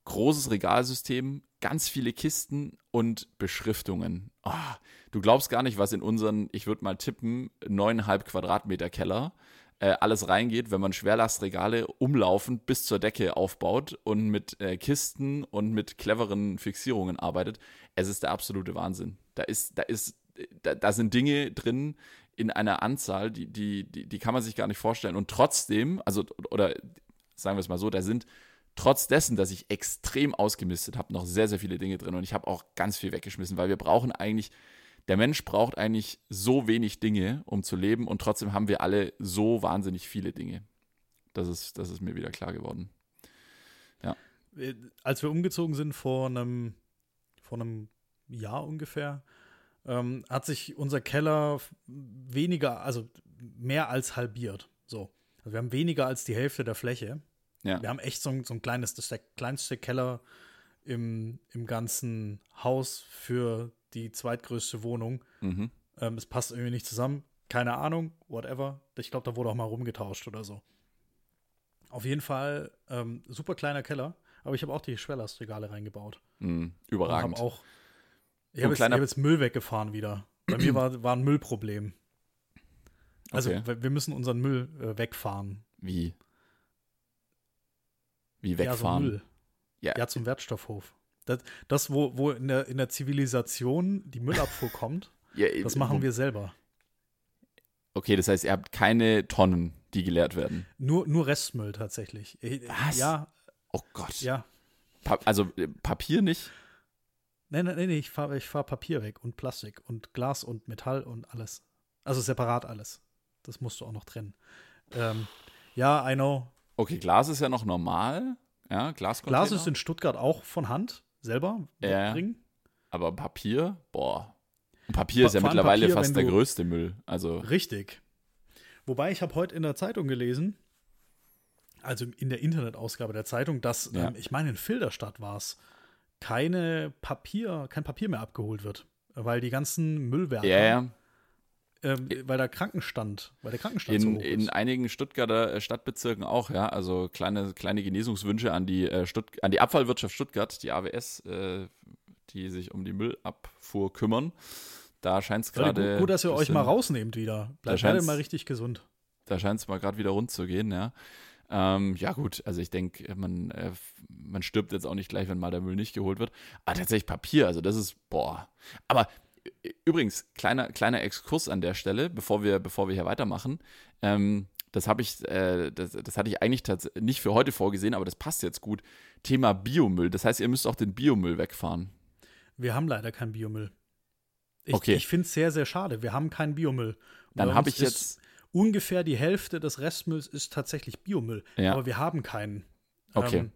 großes Regalsystem, ganz viele Kisten und Beschriftungen. Ah, du glaubst gar nicht, was in unseren, ich würde mal tippen, neuneinhalb Quadratmeter Keller äh, alles reingeht, wenn man Schwerlastregale umlaufend bis zur Decke aufbaut und mit äh, Kisten und mit cleveren Fixierungen arbeitet. Es ist der absolute Wahnsinn. Da ist, da ist, da, da sind Dinge drin in einer Anzahl, die, die, die, die kann man sich gar nicht vorstellen. Und trotzdem, also, oder sagen wir es mal so, da sind trotz dessen, dass ich extrem ausgemistet habe, noch sehr, sehr viele Dinge drin und ich habe auch ganz viel weggeschmissen, weil wir brauchen eigentlich, der Mensch braucht eigentlich so wenig Dinge, um zu leben und trotzdem haben wir alle so wahnsinnig viele Dinge. Das ist, das ist mir wieder klar geworden. Äh, Als wir umgezogen sind vor einem, vor einem Jahr ungefähr, ähm, hat sich unser Keller weniger, also mehr als halbiert. So. Also wir haben weniger als die Hälfte der Fläche. Ja. Wir haben echt so ein, so ein kleines, das ist der kleinste Keller im, im ganzen Haus für die zweitgrößte Wohnung. Mhm. Ähm, es passt irgendwie nicht zusammen. Keine Ahnung, whatever. Ich glaube, da wurde auch mal rumgetauscht oder so. Auf jeden Fall ähm, super kleiner Keller, aber ich habe auch die Schwerlastregale reingebaut. Mhm. Und Überragend. habe auch. Ich habe jetzt, hab jetzt Müll weggefahren wieder. Bei mir war, war ein Müllproblem. Also Okay. wir müssen unseren Müll äh, wegfahren. Wie? Wie Ja, so wegfahren? Müll. Ja. Ja, zum Wertstoffhof. Das, das wo, wo in, der, in der Zivilisation die Müllabfuhr kommt, Ja, das wo- machen wir selber. Okay, das heißt, ihr habt keine Tonnen, die geleert werden. Nur, nur Restmüll tatsächlich. Ich- Was? Ja, Oh Gott. ja. Pa also äh, Papier nicht? Nein, nein, nein, ich fahre ich fahr Papier weg und Plastik und Glas und Metall und alles. Also separat alles. Das musst du auch noch trennen. Ähm, ja, I know. Okay, Glas ist ja noch normal. Ja, Glascontainer. Glas ist in Stuttgart auch von Hand selber Ja. wegbringen. Aber Papier, boah. Papier ist ja mittlerweile Papier, fast der größte Müll. Also, Richtig. Wobei ich habe heute in der Zeitung gelesen, also in der Internetausgabe der Zeitung, dass, Ja. ähm, ich meine, in Filderstadt war es, keine Papier, kein Papier mehr abgeholt wird. Weil die ganzen Müllwerker, ja, ja. ähm, weil der Krankenstand, weil der Krankenstand so In, hoch in einigen Stuttgarter äh, Stadtbezirken auch, ja. Also kleine, kleine Genesungswünsche an die, äh, Stutt an die Abfallwirtschaft Stuttgart, die AWS. Äh, die sich um die Müllabfuhr kümmern. Da scheint es gerade. gut, gut, dass ihr euch bisschen- mal rausnehmt wieder. Bleibt beide mal richtig gesund. Da scheint es mal gerade wieder rund zu gehen, ja. Ähm, ja, gut, also ich denke, man, äh, man stirbt jetzt auch nicht gleich, wenn mal der Müll nicht geholt wird. Aber tatsächlich Papier, also das ist, boah. Aber äh, übrigens, kleiner, kleiner Exkurs an der Stelle, bevor wir, bevor wir hier weitermachen. Ähm, das habe ich, äh, das, das hatte ich eigentlich nicht für heute vorgesehen, aber das passt jetzt gut. Thema Biomüll. Das heißt, ihr müsst auch den Biomüll wegfahren. Wir haben leider keinen Biomüll. Ich, Okay. ich finde es sehr, sehr schade. Wir haben keinen Biomüll. Und Dann habe ich jetzt, Ungefähr die Hälfte des Restmülls ist tatsächlich Biomüll. Ja. Aber wir haben keinen. Okay. Ähm,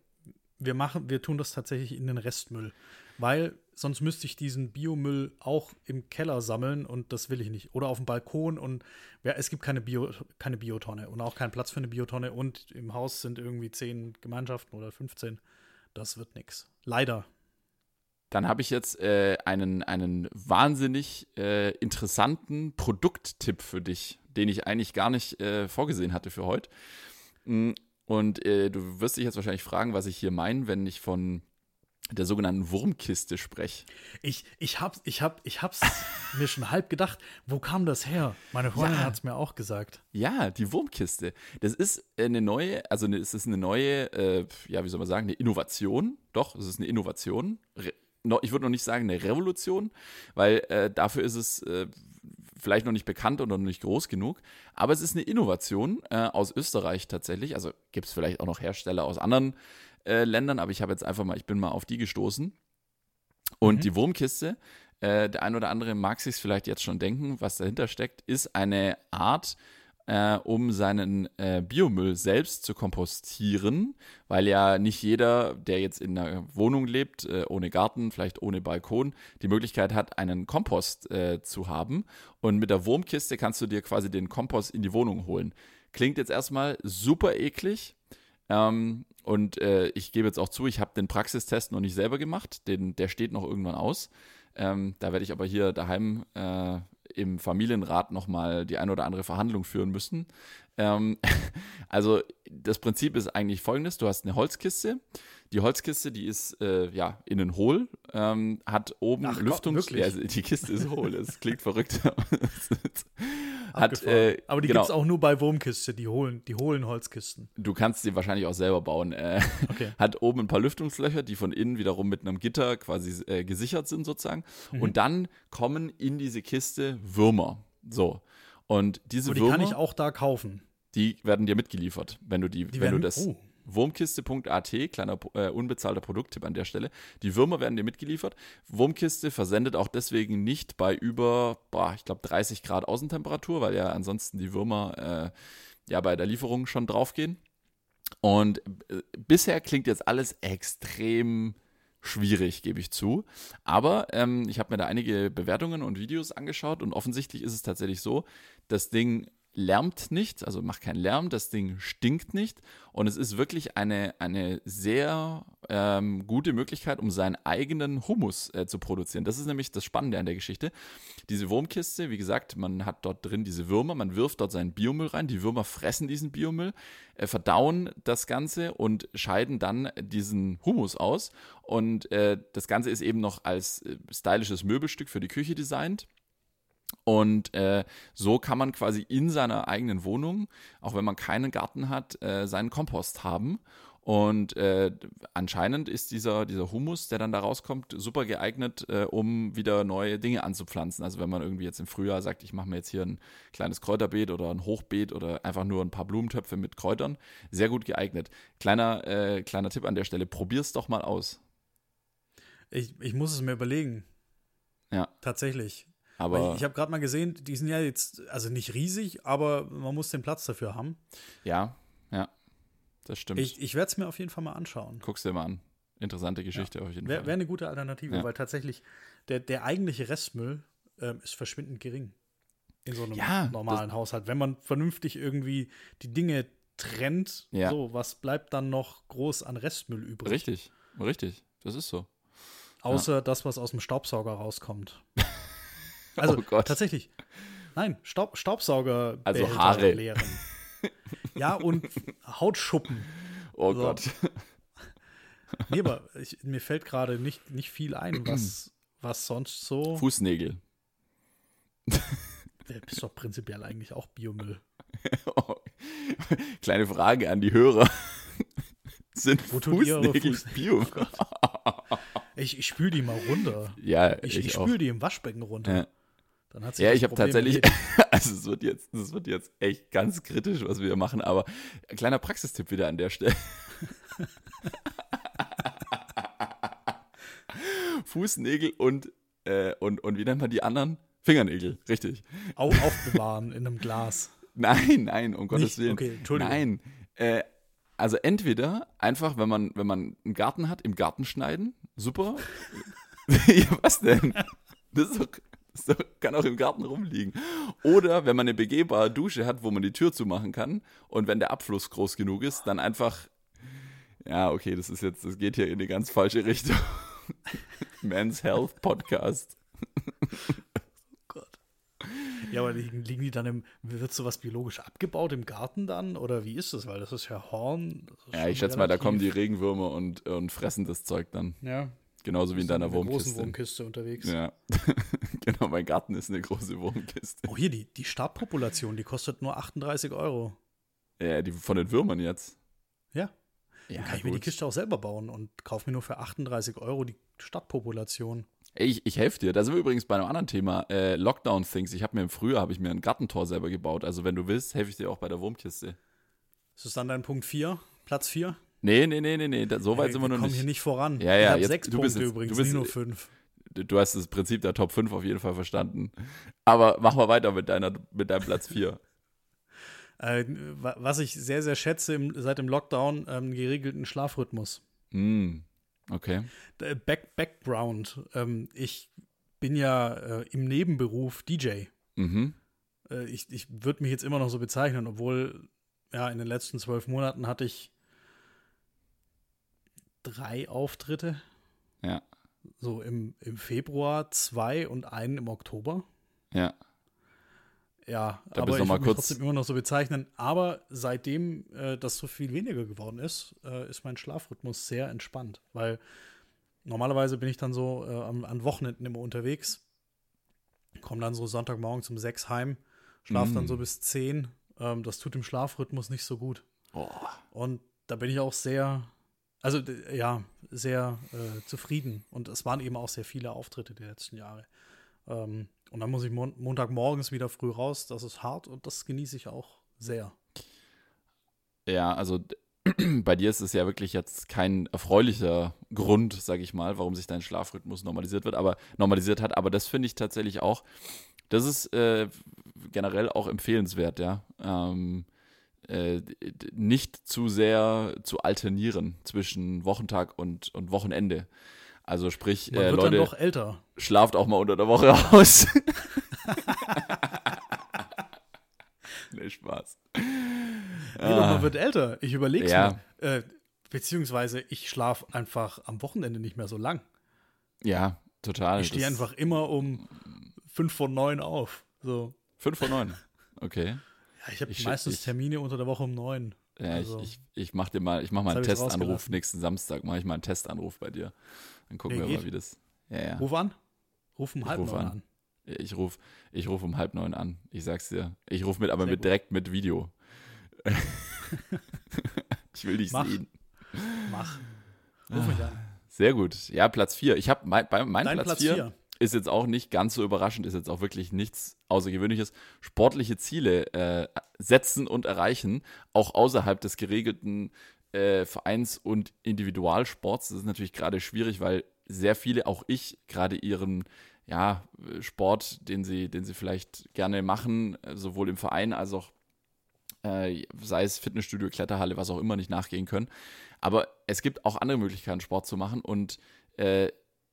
wir, machen, wir tun das tatsächlich in den Restmüll. Weil sonst müsste ich diesen Biomüll auch im Keller sammeln und das will ich nicht. Oder auf dem Balkon und ja, es gibt keine, Bio, keine Biotonne und auch keinen Platz für eine Biotonne und im Haus sind irgendwie zehn Gemeinschaften oder 15. Das wird nix. Leider. Dann habe ich jetzt äh, einen, einen wahnsinnig äh, interessanten Produkttipp für dich, den ich eigentlich gar nicht äh, vorgesehen hatte für heute. Mm, Und äh, du wirst dich jetzt wahrscheinlich fragen, was ich hier meine, wenn ich von der sogenannten Wurmkiste spreche. Ich, ich hab's, ich hab, ich hab's mir schon halb gedacht. Wo kam das her? Meine Freundin Ja. hat's mir auch gesagt. Ja, die Wurmkiste. Das ist eine neue, also eine- es ist eine neue, äh, ja, wie soll man sagen, eine Innovation. Doch, es ist eine Innovation. Re ich würde noch nicht sagen eine Revolution, weil äh, dafür ist es äh, vielleicht noch nicht bekannt oder noch nicht groß genug. Aber es ist eine Innovation äh, aus Österreich tatsächlich. Also gibt es vielleicht auch noch Hersteller aus anderen äh, Ländern, aber ich habe jetzt einfach mal, ich bin mal auf die gestoßen. Und Mhm. die Wurmkiste, äh, der ein oder andere mag sich vielleicht jetzt schon denken, was dahinter steckt, ist eine Art, äh, um seinen äh, Biomüll selbst zu kompostieren, weil ja nicht jeder, der jetzt in einer Wohnung lebt, äh, ohne Garten, vielleicht ohne Balkon, die Möglichkeit hat, einen Kompost äh, zu haben. Und mit der Wurmkiste kannst du dir quasi den Kompost in die Wohnung holen. Klingt jetzt erstmal super eklig. Ähm, und äh, ich gebe jetzt auch zu, ich habe den Praxistest noch nicht selber gemacht. Den, der steht noch irgendwann aus. Ähm, da werde ich aber hier daheim äh, im Familienrat nochmal die ein oder andere Verhandlung führen müssen. Ähm, also das Prinzip ist eigentlich folgendes. Du hast eine Holzkiste. Die Holzkiste, die ist äh, ja innen hohl, ähm, hat oben Ach Gott, Lüftungs... wirklich? Ja, also die Kiste ist hohl, das klingt verrückt. hat, äh, Aber die genau. gibt's auch nur bei Wurmkiste, die hohlen, die hohlen Holzkisten. Du kannst sie wahrscheinlich auch selber bauen. Äh, Okay. hat oben ein paar Lüftungslöcher, die von innen wiederum mit einem Gitter quasi äh, gesichert sind sozusagen. Mhm. Und dann kommen in diese Kiste Würmer. So. Und diese Aber die Würmer, kann ich auch da kaufen. die werden dir mitgeliefert, wenn du die, Die wenn du werden- das oh. Wurmkiste.at, kleiner äh, unbezahlter Produkttipp an der Stelle. Die Würmer werden dir mitgeliefert. Wurmkiste versendet auch deswegen nicht bei über, boah, ich glaube 30 Grad Außentemperatur, weil ja ansonsten die Würmer äh, ja bei der Lieferung schon draufgehen. Und äh, bisher klingt jetzt alles extrem schwierig, gebe ich zu. Aber ähm, ich habe mir da einige Bewertungen und Videos angeschaut und offensichtlich ist es tatsächlich so, das Ding lärmt nicht, also macht keinen Lärm, das Ding stinkt nicht und es ist wirklich eine, eine sehr ähm, gute Möglichkeit, um seinen eigenen Humus äh, zu produzieren. Das ist nämlich das Spannende an der Geschichte. Diese Wurmkiste, wie gesagt, man hat dort drin diese Würmer, man wirft dort seinen Biomüll rein, die Würmer fressen diesen Biomüll, äh, verdauen das Ganze und scheiden dann diesen Humus aus und äh, das Ganze ist eben noch als äh, stylisches Möbelstück für die Küche designt. Und äh, so kann man quasi in seiner eigenen Wohnung, auch wenn man keinen Garten hat, äh, seinen Kompost haben. Und äh, anscheinend ist dieser, dieser Humus, der dann da rauskommt, super geeignet, äh, um wieder neue Dinge anzupflanzen. Also wenn man irgendwie jetzt im Frühjahr sagt, ich mache mir jetzt hier ein kleines Kräuterbeet oder ein Hochbeet oder einfach nur ein paar Blumentöpfe mit Kräutern, sehr gut geeignet. Kleiner, äh, kleiner Tipp an der Stelle, probier's doch mal aus. Ich, ich muss es mir überlegen. Ja. Tatsächlich. Aber ich ich habe gerade mal gesehen, die sind ja jetzt, also nicht riesig, aber man muss den Platz dafür haben. ja, ja, das stimmt. Ich, ich werde es mir auf jeden Fall mal anschauen. Guck's dir mal an. Interessante Geschichte auf jeden Wäre Fall. wär eine gute Alternative, Ja. weil tatsächlich der, der eigentliche Restmüll ähm, ist verschwindend gering in so einem Ja, normalen Haushalt. Wenn man vernünftig irgendwie die Dinge trennt, Ja. so, was bleibt dann noch groß an Restmüll übrig? Richtig, richtig. Das ist so. Außer das, was aus dem Staubsauger rauskommt. Also Oh Gott. tatsächlich. Nein, Staub, Staubsauger Also Haare. leeren. Ja, und Hautschuppen. Oh So. Gott. Nee, aber ich, mir fällt gerade nicht, nicht viel ein, was, Was sonst so? Fußnägel. Der ist doch prinzipiell eigentlich auch Biomüll. Kleine Frage an die Hörer. Sind Wo Fußnägel Fußnägel? Bio? Ich, ich spüle die mal runter. Ja, Ich, ich, ich, spüle die im Waschbecken runter. Ja. Dann hat sich Ja, ich habe tatsächlich, also es wird jetzt, das wird jetzt echt ganz kritisch, was wir hier machen, aber ein kleiner Praxistipp wieder an der Stelle. Fußnägel und, äh, und, und wie nennt man die anderen? Fingernägel, richtig. Au aufbewahren in einem Glas. Nein, nein, um Gottes Nicht? Willen. Okay, Entschuldigung. Nein. Äh, also entweder einfach, wenn man, wenn man einen Garten hat, im Garten schneiden, super. ja, was denn? Das, ist doch, das kann auch im Garten rumliegen. Oder wenn man eine begehbare Dusche hat, wo man die Tür zumachen kann und wenn der Abfluss groß genug ist, dann einfach. Ja, okay, das ist jetzt, das geht hier in die ganz falsche Richtung. Men's Health Podcast. Gott. Ja, aber liegen, liegen die dann im, wird sowas biologisch abgebaut im Garten dann? Oder wie ist das? Weil das ist ja Horn. ist Ja, ich schätze mal, da kommen die Regenwürmer und, und fressen das Zeug dann. Ja, Genauso wie in deiner der großen Wurmkiste. Wurmkiste unterwegs. Ja, genau, mein Garten ist eine große Wurmkiste. Oh, hier, die, die Startpopulation, die kostet nur 38 Euro. Ja, die von den Würmern jetzt. Ja. Ja, Dann kann ich mir die Kiste auch selber bauen und kaufe mir nur für 38 Euro die Stadtpopulation. Ey, ich, ich helfe dir. Da sind wir übrigens bei einem anderen Thema. Äh, Lockdown-Things. Ich habe mir im Frühjahr habe ich mir ein Gartentor selber gebaut. Also wenn du willst, helfe ich dir auch bei der Wurmkiste. Ist das dann dein Punkt 4? Platz 4? Nee, nee, nee, nee, nee. Da, so weit sind wir noch kommen nicht. hier nicht voran. Ja, ja, ich habe sechs du Punkte bist jetzt- übrigens, du bist- nicht nur fünf. Du hast das Prinzip der Top 5 auf jeden Fall verstanden. Aber mach mal weiter mit, deiner, mit deinem Platz 4. Äh, wa- was ich sehr, sehr schätze im, seit dem Lockdown, ähm, geregelten Schlafrhythmus. Hm, okay. Äh, Back, Background. Ähm, ich bin ja äh, im Nebenberuf DJ. Mhm. Äh, ich ich würde mich jetzt immer noch so bezeichnen, obwohl ja in den letzten zwölf Monaten hatte ich drei Auftritte. Ja, So im, im Februar zwei und einen im Oktober. ja. Ja, Da aber ich würde kurz- trotzdem immer noch so bezeichnen. Aber seitdem äh, das so viel weniger geworden ist, äh, ist mein Schlafrhythmus sehr entspannt. Weil normalerweise bin ich dann so äh, am, an Wochenenden immer unterwegs, komme dann so Sonntagmorgens um sechs heim, schlafe dann Mm. so bis zehn. Ähm, das tut dem Schlafrhythmus nicht so gut. Oh. Und da bin ich auch sehr, also ja, sehr äh, zufrieden. Und es waren eben auch sehr viele Auftritte die letzten Jahre. Ähm, und dann muss ich mon Montagmorgens wieder früh raus. Das ist hart und das genieße ich auch sehr. Ja, also bei dir ist es ja wirklich jetzt kein erfreulicher Grund, sag ich mal, warum sich dein Schlafrhythmus normalisiert wird, aber normalisiert hat. Aber das finde ich tatsächlich auch, das ist äh, generell auch empfehlenswert, ja. Ähm, äh, nicht zu sehr zu alternieren zwischen Wochentag und, und Wochenende. Also sprich, Man äh, wird Leute, dann doch älter. schlaft auch mal unter der Woche aus. nee, Spaß. Nee, doch, man wird älter. Ich überlege es Ja. mir. Äh, beziehungsweise ich schlafe einfach am Wochenende nicht mehr so lang. Ja, total. Ich stehe einfach immer um fünf vor neun auf. So. Fünf von neun. Okay. Ja, ich habe meistens ich- Termine unter der Woche um neun. Ja, Also- ich, ich, ich mach dir mal, ich mach mal einen Testanruf nächsten Samstag, mache ich mal einen Testanruf bei dir. Dann gucken Nee, wir geht. mal, wie das. Ja, ja. Ruf an. Ruf um halb ruf neun an. an. Ich rufe ich ruf um halb neun an. Ich sag's dir. Ich rufe mit, aber Sehr mit gut. direkt mit Video. ich will dich Mach. sehen. Mach. Ruf mich an. Sehr gut. Ja, Platz vier. Ich habe mein, bei, mein Dein Platz, vier. Ist jetzt auch nicht ganz so überraschend, ist jetzt auch wirklich nichts Außergewöhnliches. Sportliche Ziele äh, setzen und erreichen, auch außerhalb des geregelten äh, Vereins- und Individualsports. Das ist natürlich gerade schwierig, weil sehr viele, auch ich, gerade ihren ja, Sport, den sie, den sie vielleicht gerne machen, sowohl im Verein als auch äh, sei es Fitnessstudio, Kletterhalle, was auch immer, nicht nachgehen können. Aber es gibt auch andere Möglichkeiten, Sport zu machen und äh,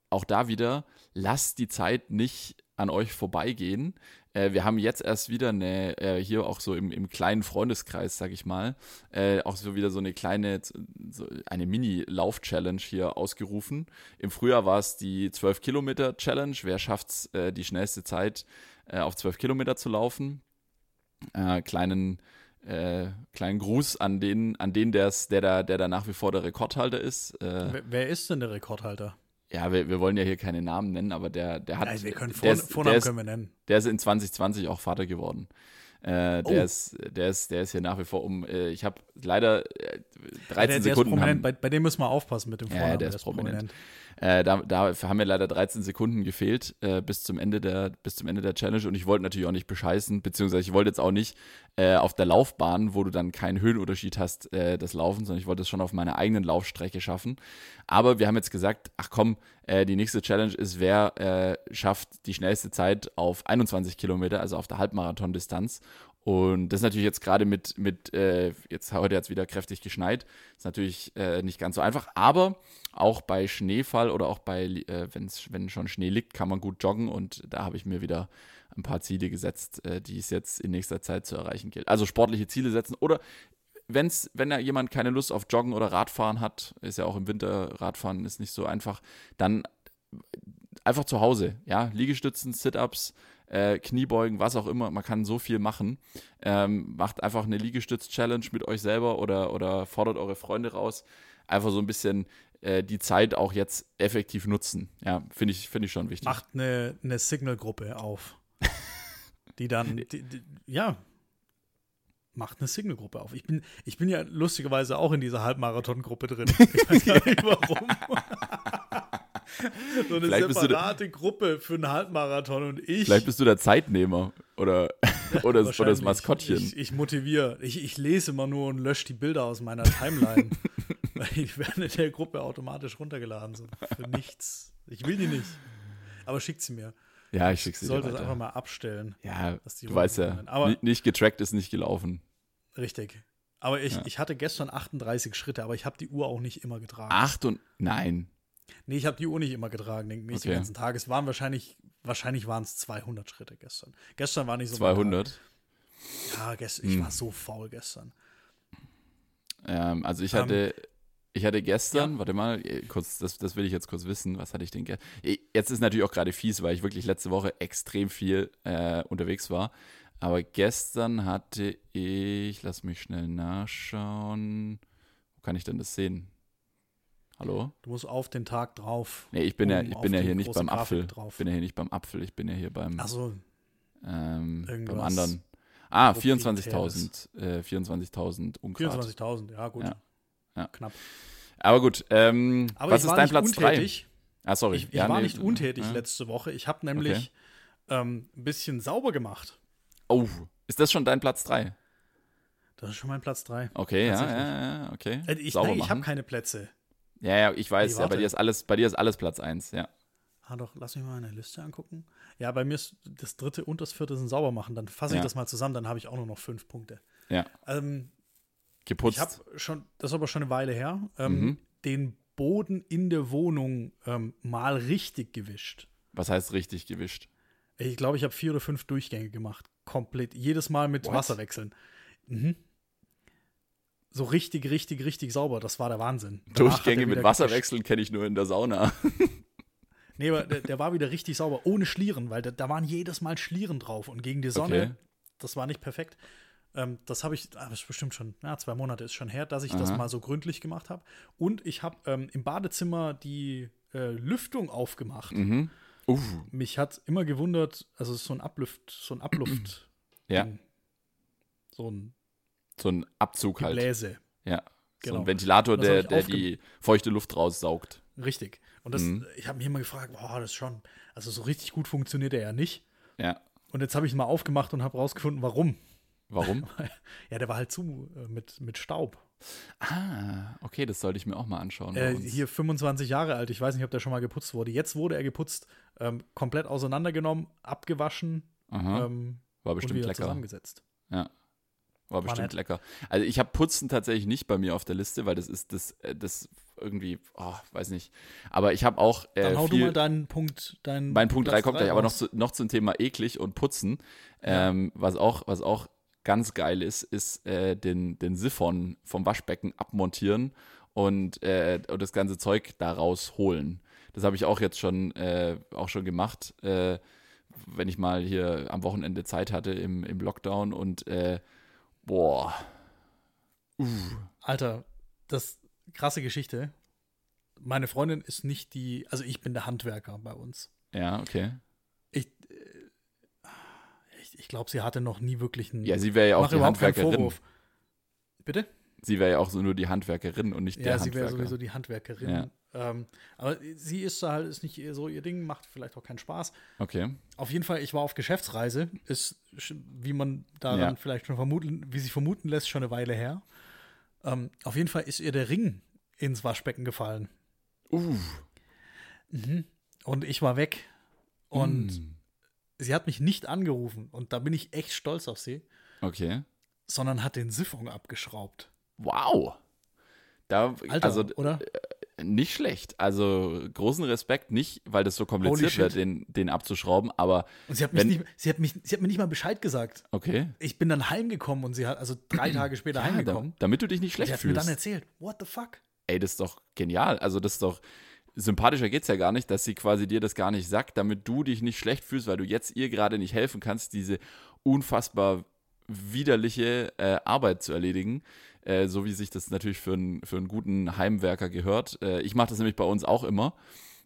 auch da wieder, lasst die Zeit nicht an euch vorbeigehen. Äh, wir haben jetzt erst wieder eine, äh, hier auch so im, im kleinen Freundeskreis, sag ich mal, äh, auch so wieder so eine kleine, so eine Mini-Lauf-Challenge hier ausgerufen. Im Frühjahr war es die 12-Kilometer-Challenge. Wer schafft es, äh, die schnellste Zeit äh, auf 12 Kilometer zu laufen? Äh, kleinen äh, kleinen Gruß an den, an den der's, der, da, der da nach wie vor der Rekordhalter ist. Äh, Wer, wer ist denn der Rekordhalter? Ja, wir, wir wollen ja hier keine Namen nennen, aber der, der hat. Nein, wir können der Vor ist, Vornamen der ist, können wir nennen. Der ist in 2020 auch Vater geworden. Äh, der, Oh. ist, der, ist, der ist hier nach wie vor um. Äh, ich habe leider äh, 13 Ja, der, der ist Sekunden. prominent. Haben, Bei, bei dem müssen wir aufpassen mit dem Ja, Vornamen. der ist prominent. äh, da, da haben mir leider 13 Sekunden gefehlt äh, bis, zum Ende der, bis zum Ende der Challenge und ich wollte natürlich auch nicht bescheißen, beziehungsweise ich wollte jetzt auch nicht äh, auf der Laufbahn, wo du dann keinen Höhenunterschied hast, äh, das Laufen, sondern ich wollte es schon auf meiner eigenen Laufstrecke schaffen. Aber wir haben jetzt gesagt, ach komm, äh, die nächste Challenge ist, wer äh, schafft die schnellste Zeit auf 21 Kilometer, also auf der Halbmarathon-Distanz. Und das ist natürlich jetzt gerade mit, mit äh, jetzt heute hat es wieder kräftig geschneit, ist natürlich äh, nicht ganz so einfach, aber auch bei Schneefall oder auch bei, äh, wenn's, wenn schon Schnee liegt, kann man gut joggen und da habe ich mir wieder ein paar Ziele gesetzt, äh, die es jetzt in nächster Zeit zu erreichen gilt. Also sportliche Ziele setzen oder wenn's, wenn da jemand keine Lust auf Joggen oder Radfahren hat, ist ja auch im Winter Radfahren ist nicht so einfach, dann einfach zu Hause, ja, Liegestützen, Sit-Ups, äh, Kniebeugen, was auch immer, man kann so viel machen. Ähm, macht einfach eine Liegestütz-Challenge mit euch selber oder, oder fordert eure Freunde raus. Einfach so ein bisschen äh, die Zeit auch jetzt effektiv nutzen. Ja, finde ich, finde ich schon wichtig. Macht eine, eine Signal-Gruppe auf. Die dann, die, die, ja, macht eine Signal-Gruppe auf. Ich bin, ich bin ja lustigerweise auch in dieser Halbmarathon-Gruppe drin. Ich weiß gar nicht warum. so eine Vielleicht du da- separate Gruppe für einen Halbmarathon und ich. Vielleicht bist du der Zeitnehmer oder, oder, oder das. Maskottchen. Ich, ich motiviere. Ich, ich lese immer nur und lösche die Bilder aus meiner Timeline. weil die werden in der Gruppe automatisch runtergeladen. So für nichts. Ich will die nicht. Aber schickt sie mir. Ja, ich Ich dir sollte weiter. einfach mal abstellen. Ja, dass die du weißt ja. Aber- ni- nicht getrackt ist nicht gelaufen. Richtig. Aber ich, Ja. ich hatte gestern 38 Schritte, aber ich habe die Uhr auch nicht immer getragen. Acht und, nein, Nee, ich habe die Uhr nicht immer getragen, nicht den Okay. ganzen Tag. Es waren wahrscheinlich, wahrscheinlich waren es 200 Schritte gestern. Gestern war nicht so. 200. Ja, gestern, ich Hm. war so faul gestern. Ähm, also ich Ähm, hatte, ich hatte gestern, warte mal, eh, kurz, das, das will ich jetzt kurz wissen, was hatte ich denn gestern? Jetzt ist natürlich auch gerade fies, weil ich wirklich letzte Woche extrem viel äh, unterwegs war. Aber gestern hatte ich, lass mich schnell nachschauen, wo kann ich denn das sehen? Hallo? Du musst auf den Tag drauf. Nee, ich bin ja, ich bin ja hier nicht beim Grafik Apfel. drauf. Ich bin ja hier nicht beim Apfel, ich bin ja hier beim, Achso, ähm, beim anderen. Ah, Proprietäres. 24.000, äh, 24.000 Ungrad. 24.000, ja, gut. Ja. Ja. Knapp. Aber gut, ähm, Aber was ich ist dein Platz 3? untätig. Ah, sorry. Ich, ich Ja, war nee, nicht untätig ja. letzte Woche. Ich habe nämlich ähm, ein bisschen sauber gemacht. Oh, ist das schon dein Platz 3? Das ist schon mein Platz 3. Okay, ja, ja, ja, okay. Äh, ich Sauber ich habe keine Plätze. Ja, ja, ich weiß, Nee, ja, bei dir ist alles, bei dir ist alles Platz 1, ja. Ah, doch, lass mich mal eine Liste angucken. Ja, bei mir ist das dritte und das vierte sind sauber machen. Dann fasse ich das mal zusammen, dann habe ich auch nur noch fünf Punkte. Ja. Ähm, Geputzt. ich habe schon, das ist aber schon eine Weile her, ähm, Mhm. den Boden in der Wohnung ähm, mal richtig gewischt. Was heißt richtig gewischt? Ich glaube, ich habe vier oder fünf Durchgänge gemacht. Komplett. Jedes Mal mit What? Wasser wechseln. Mhm. So richtig, richtig, richtig sauber. Das war der Wahnsinn. Danach Durchgänge mit Wasser wechseln kenne ich nur in der Sauna. Nee, aber der, der war wieder richtig sauber, ohne Schlieren, weil da, da waren jedes Mal Schlieren drauf und gegen die Sonne, Okay. das war nicht perfekt. Ähm, das habe ich, ah, das ist bestimmt schon, ja, zwei Monate ist schon her, dass ich das Aha. mal so gründlich gemacht habe. Und ich habe ähm, im Badezimmer die äh, Lüftung aufgemacht. mhm. Uh, Mich hat immer gewundert, also so ein Abluft, so ein Abluft, ja, so ein so ein Abzug halt. Bläse. Ja. So Genau. ein Ventilator, Das der, der die feuchte Luft raussaugt. Richtig. Und das, Mhm. ich habe mich immer gefragt, boah, das ist schon, also so richtig gut funktioniert er ja nicht. Ja. Und jetzt habe ich ihn mal aufgemacht und habe rausgefunden, warum. Warum? Ja, der war halt zu äh, mit, mit Staub. ah, okay, das sollte ich mir auch mal anschauen. Äh, hier 25 Jahre alt, ich weiß nicht, ob der schon mal geputzt wurde. Jetzt wurde er geputzt, ähm, komplett auseinandergenommen, abgewaschen ähm, war bestimmt lecker. zusammengesetzt. War bestimmt nett. lecker. Also ich habe Putzen tatsächlich nicht bei mir auf der Liste, weil das ist das, äh, das irgendwie, oh, weiß nicht. Aber ich habe auch äh, Dann hau viel, du mal deinen Punkt, deinen Mein Punkt 3 Platz kommt gleich, aber noch, zu, noch zum Thema eklig und putzen. Ja. Ähm, was, auch, was auch ganz geil ist, ist äh, den, den Siphon vom Waschbecken abmontieren und, äh, und das ganze Zeug da rausholen. Das habe ich auch jetzt schon, äh, auch schon gemacht, äh, wenn ich mal hier am Wochenende Zeit hatte im, im Lockdown und äh, boah. Uh, Alter, das krasse Geschichte. meine Freundin ist nicht die, also ich bin der Handwerker bei uns. Ja, okay. Ich, glaube, sie hatte noch nie wirklich einen. Ja, sie wäre ja auch die Handwerkerin. Bitte? Sie wäre ja auch so nur die Handwerkerin und nicht Ja, der sie wäre Handwerker. sowieso die Handwerkerin. Ja. Ähm, aber sie ist halt, ist nicht so ihr Ding, macht vielleicht auch keinen Spaß. Okay. Auf jeden Fall, ich war auf Geschäftsreise, ist, wie man daran Ja. vielleicht schon vermuten, wie sich vermuten lässt, schon eine Weile her. Ähm, auf jeden Fall ist ihr der Ring ins Waschbecken gefallen. Uh. Und ich war weg. Und Mm. Sie hat mich nicht angerufen. Und da bin ich echt stolz auf sie, Okay. sondern hat den Siphon abgeschraubt. Wow. Da, Alter, also oder? nicht schlecht. Also großen Respekt, nicht, weil das so kompliziert wird, den, den abzuschrauben, aber Und sie hat, mich wenn- nicht, sie, hat mich, sie hat mir nicht mal Bescheid gesagt. okay. Ich bin dann heimgekommen und sie hat, also drei Tage später Ja, da, heimgekommen. damit du dich nicht schlecht sie hat mir dann fühlst. erzählt, what the fuck? Ey, das ist doch genial. Also das ist doch sympathischer geht's ja gar nicht, dass sie quasi dir das gar nicht sagt, damit du dich nicht schlecht fühlst, weil du jetzt ihr gerade nicht helfen kannst, diese unfassbar widerliche äh, Arbeit zu erledigen, äh, so wie sich das natürlich für, einen für einen guten Heimwerker gehört. Äh, ich mache das nämlich bei uns auch immer.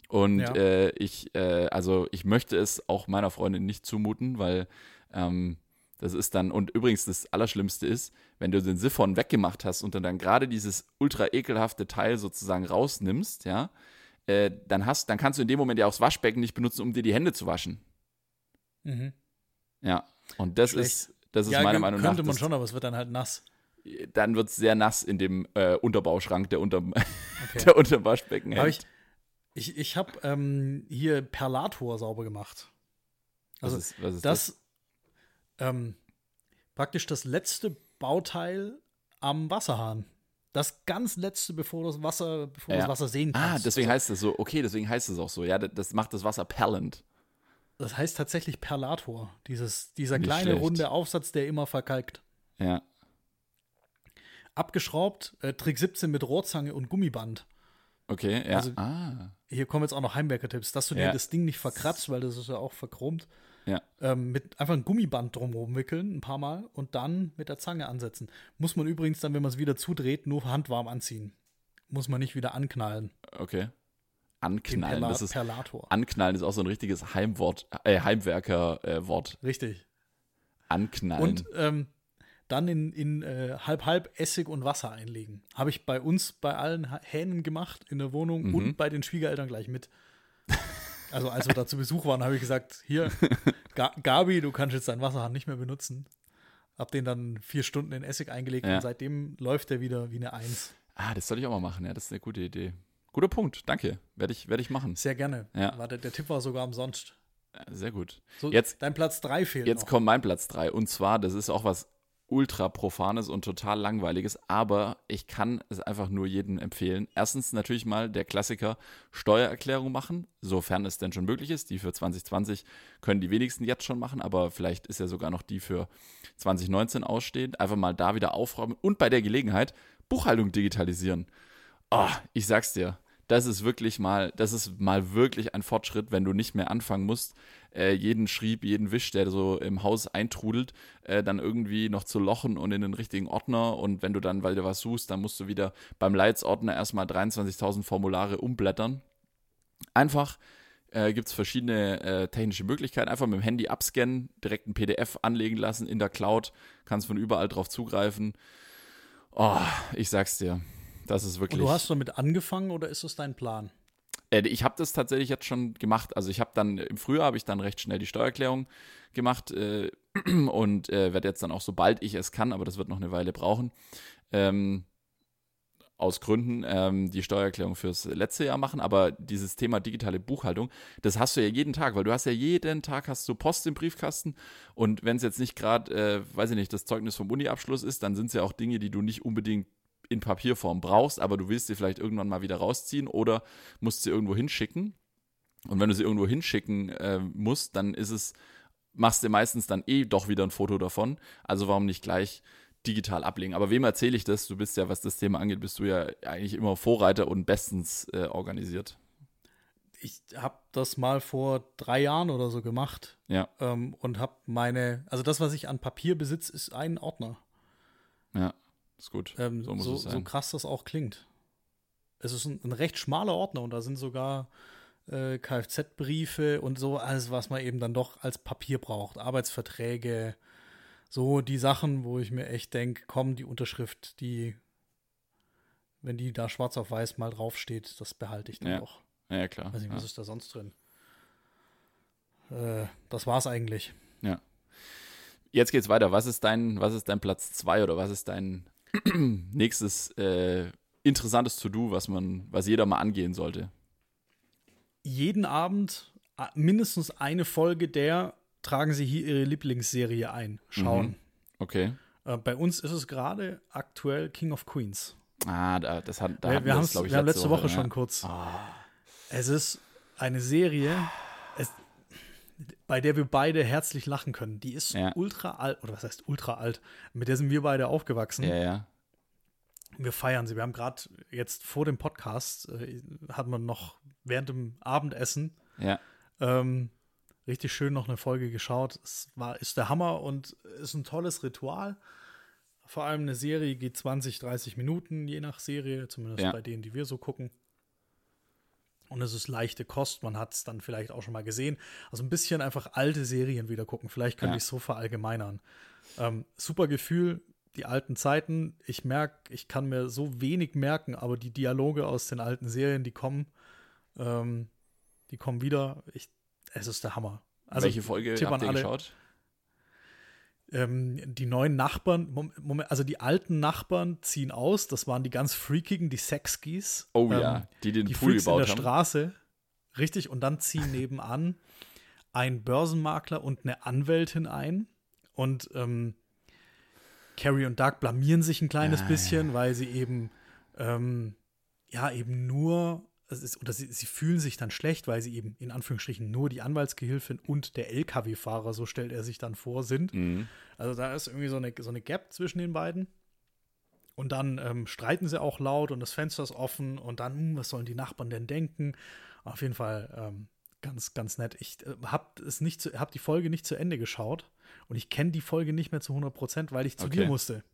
Und Ja. äh, ich, äh, also ich möchte es auch meiner Freundin nicht zumuten, weil ähm, das ist dann, und übrigens das Allerschlimmste ist, wenn du den Siphon weggemacht hast und dann, dann gerade dieses ultra ekelhafte Teil sozusagen rausnimmst, ja, äh, dann hast, dann kannst du in dem Moment ja auch das Waschbecken nicht benutzen, um dir die Hände zu waschen. Mhm. Ja. Und das Schlecht. ist, das ist ja, meiner Meinung nach. könnte man das, schon, aber es wird dann halt nass. Dann wird es sehr nass in dem äh, Unterbauschrank, der unter Okay. der unter Waschbecken Aber hängt. ich ich, ich habe ähm, hier Perlator sauber gemacht. Also was ist, was ist das, ähm, praktisch das letzte Bauteil am Wasserhahn. Das ganz letzte, bevor das Wasser, bevor Ja. das Wasser sehen Ah, kannst. deswegen also, heißt es so, okay, deswegen heißt es auch so. Ja, das, macht das Wasser perlend. das heißt tatsächlich Perlator. Dieses, dieser Nicht kleine schlecht. runde Aufsatz, der immer verkalkt. Ja. Abgeschraubt, äh, Trick 17 mit Rohrzange und Gummiband. Okay, ja. Also- ah. Hier kommen jetzt auch noch Heimwerker-Tipps, dass du dir Ja. das Ding nicht verkratzt, weil das ist ja auch verchromt. Ja. Ähm, mit einfach ein Gummiband drumherum wickeln, ein paar Mal und dann mit der Zange ansetzen. Muss man übrigens dann, wenn man es wieder zudreht, nur handwarm anziehen. Muss man nicht wieder anknallen. Okay. Anknallen. Perla Das ist, Perlator. anknallen ist auch so ein richtiges Heimwort, äh, Heimwerker-Wort. Richtig. anknallen. Und ähm, dann in, in äh, halb halb Essig und Wasser einlegen. Habe ich bei uns bei allen Hähnen gemacht in der Wohnung Mhm. und bei den Schwiegereltern gleich mit. Also als wir da zu Besuch waren, habe ich gesagt, hier, Ga Gabi, du kannst jetzt deinen Wasserhahn nicht mehr benutzen. Hab den dann vier Stunden in Essig eingelegt Ja. und seitdem läuft der wieder wie eine Eins. ah, das soll ich auch mal machen. Ja, das ist eine gute Idee. Guter Punkt. Danke. Werde ich, werde ich machen. Sehr gerne. Ja. War der, der Tipp war sogar umsonst. Sehr gut. So, Jetzt- dein Platz drei fehlt Jetzt noch. kommt mein Platz 3. Und zwar, das ist auch was ultra profanes und total langweiliges, aber ich kann es einfach nur jedem empfehlen. Erstens natürlich mal der Klassiker Steuererklärung machen, sofern es denn schon möglich ist. Die für 2020 können die wenigsten jetzt schon machen, aber vielleicht ist ja sogar noch die für 2019 ausstehend. Einfach mal da wieder aufräumen und bei der Gelegenheit Buchhaltung digitalisieren. Oh, ich sag's dir, das ist wirklich mal, das ist mal wirklich ein Fortschritt, wenn du nicht mehr anfangen musst, äh, jeden Schrieb, jeden Wisch, der so im Haus eintrudelt, äh, dann irgendwie noch zu lochen und in den richtigen Ordner. Und wenn du dann, weil du was suchst, dann musst du wieder beim Leitsordner erstmal 23.000 Formulare umblättern. Einfach äh, gibt es verschiedene äh, technische Möglichkeiten. Einfach mit dem Handy abscannen, direkt ein PDF anlegen lassen in der Cloud, kannst von überall drauf zugreifen. Oh, ich sag's dir. Das ist Und wirklich. du hast damit angefangen oder ist das dein Plan? Äh, ich habe das tatsächlich jetzt schon gemacht. Also ich habe dann im Frühjahr habe ich dann recht schnell die Steuererklärung gemacht äh, und äh, werde jetzt dann auch sobald ich es kann, aber das wird noch eine Weile brauchen, ähm, aus Gründen ähm, die Steuererklärung fürs letzte Jahr machen. Aber dieses Thema digitale Buchhaltung, das hast du ja jeden Tag, weil du hast ja jeden Tag hast du Post im Briefkasten und wenn es jetzt nicht gerade, äh, weiß ich nicht, das Zeugnis vom Uni-Abschluss ist, dann sind es ja auch Dinge, die du nicht unbedingt in Papierform brauchst, aber du willst sie vielleicht irgendwann mal wieder rausziehen oder musst sie irgendwo hinschicken. Und wenn du sie irgendwo hinschicken äh, musst, dann ist es, machst du meistens dann eh doch wieder ein Foto davon. Also warum nicht gleich digital ablegen? Aber wem erzähle ich das? Du bist ja, was das Thema angeht, bist du ja eigentlich immer Vorreiter und bestens äh, organisiert. Ich habe das mal vor drei Jahren oder so gemacht Ja, ähm, und habe meine, also das, was ich an Papier besitze, ist ein Ordner. ja, ist gut. Ähm, so muss so, es so sein. krass das auch klingt. es ist ein, ein recht schmaler Ordner und da sind sogar äh, Kfz-Briefe und so, alles, was man eben dann doch als Papier braucht. Arbeitsverträge, so die Sachen, wo ich mir echt denke, komm, die Unterschrift, die, wenn die da schwarz auf weiß mal draufsteht, das behalte ich dann Ja. doch. Ja, klar. Weiß nicht, was ja. ist da sonst drin? Äh, das war's eigentlich. Jetzt geht's weiter. Was ist dein, was ist dein Platz 2 oder was ist dein nächstes äh, interessantes To-Do, was man, was jeder mal angehen sollte? Jeden Abend mindestens eine Folge der tragen sie hier ihre Lieblingsserie ein. Schauen. Mhm. Okay. Äh, bei uns ist es gerade aktuell King of Queens. Ah, da, das hat, da wir wir, das, haben's- glaub ich, wir haben letzte Woche, ja. schon kurz. Ah, Es ist eine Serie, bei der wir beide herzlich lachen können. Die ist Ja. ultra alt, oder was heißt ultra alt? Mit der sind wir beide aufgewachsen. ja, ja. Wir feiern sie. Wir haben gerade jetzt vor dem Podcast, äh, hat man noch während dem Abendessen Ja, ähm, richtig schön noch eine Folge geschaut. Es war, ist der Hammer und ist ein tolles Ritual. Vor allem eine Serie geht 20, 30 Minuten, je nach Serie, zumindest Ja. bei denen, die wir so gucken. Und es ist leichte Kost, man hat es dann vielleicht auch schon mal gesehen. Also ein bisschen einfach alte Serien wieder gucken. Vielleicht könnte Ja. ich es so verallgemeinern. Ähm, super Gefühl, die alten Zeiten. Ich merke, ich kann mir so wenig merken, aber die Dialoge aus den alten Serien, die kommen, ähm, die kommen wieder. Ich, es ist der Hammer. Also, Welche Folge habt ihr alle. geschaut? Ähm, die neuen Nachbarn, also die alten Nachbarn ziehen aus. Das waren die ganz freakigen, die Sexskis. Oh ähm, ja, die den die Pool Freaks in gebaut der haben. Straße. Richtig, und dann ziehen nebenan ein Börsenmakler und eine Anwältin ein. Und ähm, Carrie und Doug blamieren sich ein kleines Ah, bisschen, weil sie eben, ähm, ja, eben nur, ist, oder sie, sie fühlen sich dann schlecht, weil sie eben in Anführungsstrichen nur die Anwaltsgehilfin und der LKW-Fahrer, so stellt er sich dann vor, sind. Mhm. Also da ist irgendwie so eine, so eine Gap zwischen den beiden. Und dann ähm, streiten sie auch laut und das Fenster ist offen und dann, hm, was sollen die Nachbarn denn denken? Auf jeden Fall ähm, ganz, ganz nett. Ich äh, habe es nicht, zu, hab die Folge nicht zu Ende geschaut und ich kenne die Folge nicht mehr zu 100 Prozent, weil ich zu Okay. dir musste.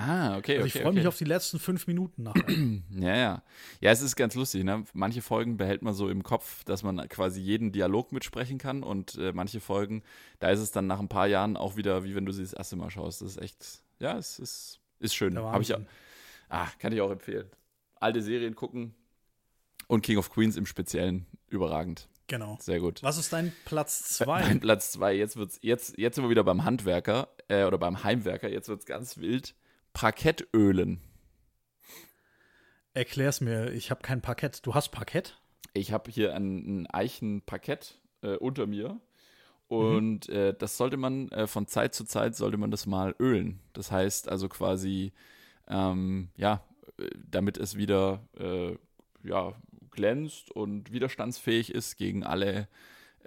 Ah, okay, Also okay. ich freue okay. mich auf die letzten fünf Minuten nachher. Ja, ja. Ja, es ist ganz lustig, ne? Manche Folgen behält man so im Kopf, dass man quasi jeden Dialog mitsprechen kann und äh, manche Folgen, da ist es dann nach ein paar Jahren auch wieder, wie wenn du sie das erste Mal schaust. Das ist echt, ja, es ist, ist schön. Habe ich, Wahnsinn. ah, kann ich auch empfehlen. Alte Serien gucken und King of Queens im Speziellen überragend. Genau. Sehr gut. Was ist dein Platz Mein zwei? Platz zwei, jetzt wird's, jetzt, jetzt sind wir wieder beim Handwerker äh, oder beim Heimwerker, jetzt wird's ganz wild. Parkettölen. Erklär's mir, ich habe kein Parkett. Du hast Parkett? Ich habe hier ein, ein Eichenparkett äh, unter mir und äh, das sollte man äh, von Zeit zu Zeit sollte man das mal ölen. Das heißt also quasi ähm, ja, äh, damit es wieder äh, ja glänzt und widerstandsfähig ist gegen alle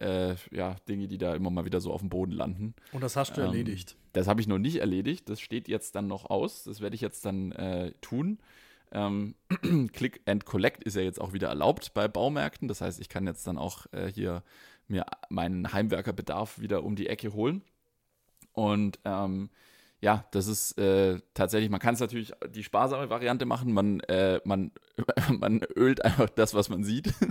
äh, ja, Dinge, die da immer mal wieder so auf dem Boden landen. Und das hast du Ähm, erledigt. Das habe ich noch nicht erledigt. Das steht jetzt dann noch aus. Das werde ich jetzt dann äh, tun. Ähm, Click and Collect ist ja jetzt auch wieder erlaubt bei Baumärkten. Das heißt, ich kann jetzt dann auch äh, hier mir meinen Heimwerkerbedarf wieder um die Ecke holen. Und ähm, ja, das ist äh, tatsächlich, man kann es natürlich die sparsame Variante machen. Man, äh, man, man ölt einfach das, was man sieht.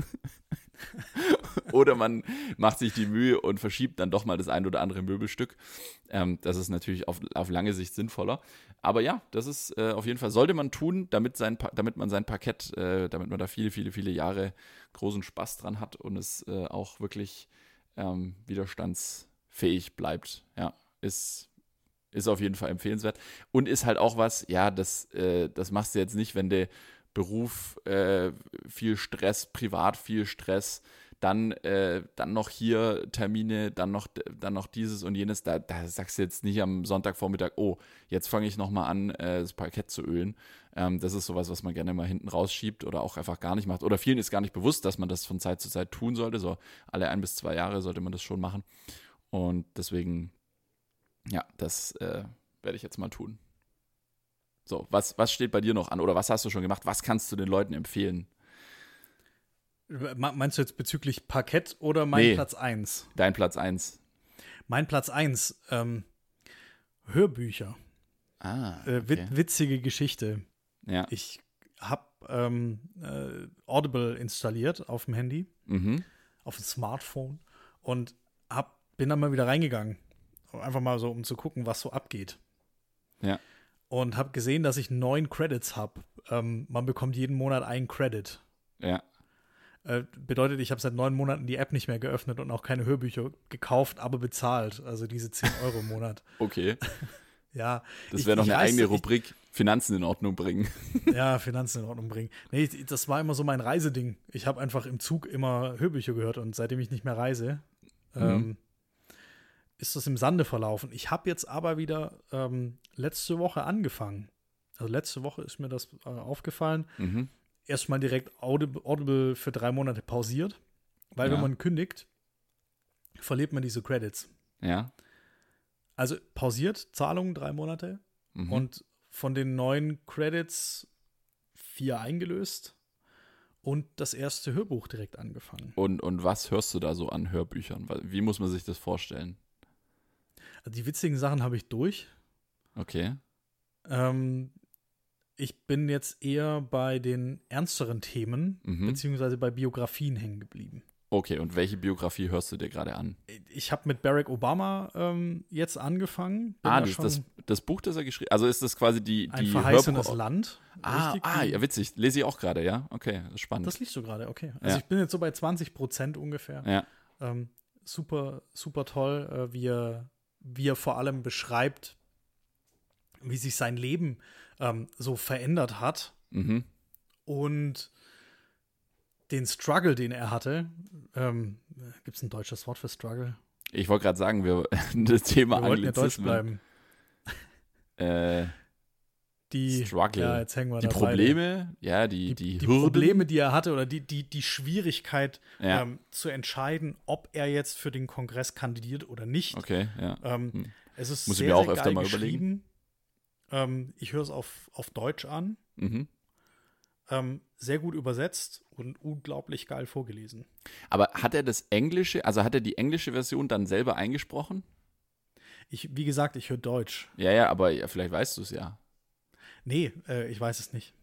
oder man macht sich die Mühe und verschiebt dann doch mal das ein oder andere Möbelstück. Ähm, das ist natürlich auf, auf lange Sicht sinnvoller. Aber ja, das ist äh, auf jeden Fall, sollte man tun, damit, sein, damit man sein Parkett, äh, damit man da viele, viele, viele Jahre großen Spaß dran hat und es äh, auch wirklich ähm, widerstandsfähig bleibt. Ja, ist, ist auf jeden Fall empfehlenswert. Und ist halt auch was, ja, das, äh, das machst du jetzt nicht, wenn der Beruf äh, viel Stress, privat viel Stress, dann, äh, dann noch hier Termine, dann noch, dann noch dieses und jenes. Da, da sagst du jetzt nicht am Sonntagvormittag, oh, jetzt fange ich nochmal an, äh, das Parkett zu ölen. Ähm, das ist sowas, was man gerne mal hinten rausschiebt oder auch einfach gar nicht macht. Oder vielen ist gar nicht bewusst, dass man das von Zeit zu Zeit tun sollte. So alle ein bis zwei Jahre sollte man das schon machen. Und deswegen, ja, das äh, werde ich jetzt mal tun. So, was, was steht bei dir noch an oder was hast du schon gemacht? Was kannst du den Leuten empfehlen? Me- Meinst du jetzt bezüglich Parkett oder mein Nee. Platz 1? Dein Platz 1. Mein Platz 1, ähm, Hörbücher. Ah, Äh, wit okay. witzige Geschichte. ja. Ich habe ähm, äh, Audible installiert auf dem Handy, Mhm. auf dem Smartphone und hab, bin dann mal wieder reingegangen. Einfach mal so, um zu gucken, was so abgeht. Ja. Und habe gesehen, dass ich neun Credits habe. Ähm, man bekommt jeden Monat einen Credit. Ja. Äh, bedeutet, ich habe seit neun Monaten die App nicht mehr geöffnet und auch keine Hörbücher gekauft, aber bezahlt. Also diese 10 Euro im Monat. Okay. Ja. Das wäre noch eine weiß, eigene ich- Rubrik. Finanzen in Ordnung bringen. Ja, Finanzen in Ordnung bringen. Nee, das war immer so mein Reiseding. Ich habe einfach im Zug immer Hörbücher gehört und seitdem ich nicht mehr reise, Mhm. ähm, ist das im Sande verlaufen. Ich habe jetzt aber wieder ähm, letzte Woche angefangen. Also letzte Woche ist mir das äh, aufgefallen. Mhm. Erstmal direkt Audible, für drei Monate pausiert, weil Ja. wenn man kündigt, verliert man diese Credits. Ja. Also pausiert, Zahlungen drei Monate, Mhm. und von den neun Credits vier eingelöst und das erste Hörbuch direkt angefangen. Und, und was hörst du da so an Hörbüchern? Wie muss man sich das vorstellen? Also die witzigen Sachen habe ich durch. Okay. Ähm, ich bin jetzt eher bei den ernsteren Themen, Mhm. beziehungsweise bei Biografien hängen geblieben. Okay, und welche Biografie hörst du dir gerade an? Ich habe mit Barack Obama ähm, jetzt angefangen. Bin ah, da das, das, das Buch, das er geschrieben hat. Also ist das quasi die, ein die verheißenes Hörbuch- Land. Ah, ah, ja, witzig. Lese ich auch gerade, ja? Okay, das ist spannend. Das liest du gerade, okay. Also Ja. ich bin jetzt so bei 20 Prozent ungefähr. ja. Ähm, super, super toll, äh, wie, er, wie er vor allem beschreibt, wie sich sein Leben ähm, so verändert hat Mhm. und den Struggle, den er hatte. Ähm, Gibt es ein deutsches Wort für Struggle? Ich wollte gerade sagen, wir das Thema Wir wollten ja deutsch bleiben. Äh, Die, Struggle. Ja, jetzt hängen wir die da beide. Probleme, ja, die, die, die, die. Probleme, die er hatte oder die, die, die Schwierigkeit Ja. ähm, zu entscheiden, ob er jetzt für den Kongress kandidiert oder nicht. Okay, ja. Ähm, Hm. Es ist Muss ich sehr, mir auch sehr öfter mal geschrieben. Ähm, ich höre es auf, auf Deutsch an. Mhm. Ähm, sehr gut übersetzt und unglaublich geil vorgelesen. Aber hat er das Englische, also hat er die englische Version dann selber eingesprochen? Ich, wie gesagt, ich höre Deutsch. Ja, ja, aber ja, vielleicht weißt du es ja. Nee, äh, ich weiß es nicht.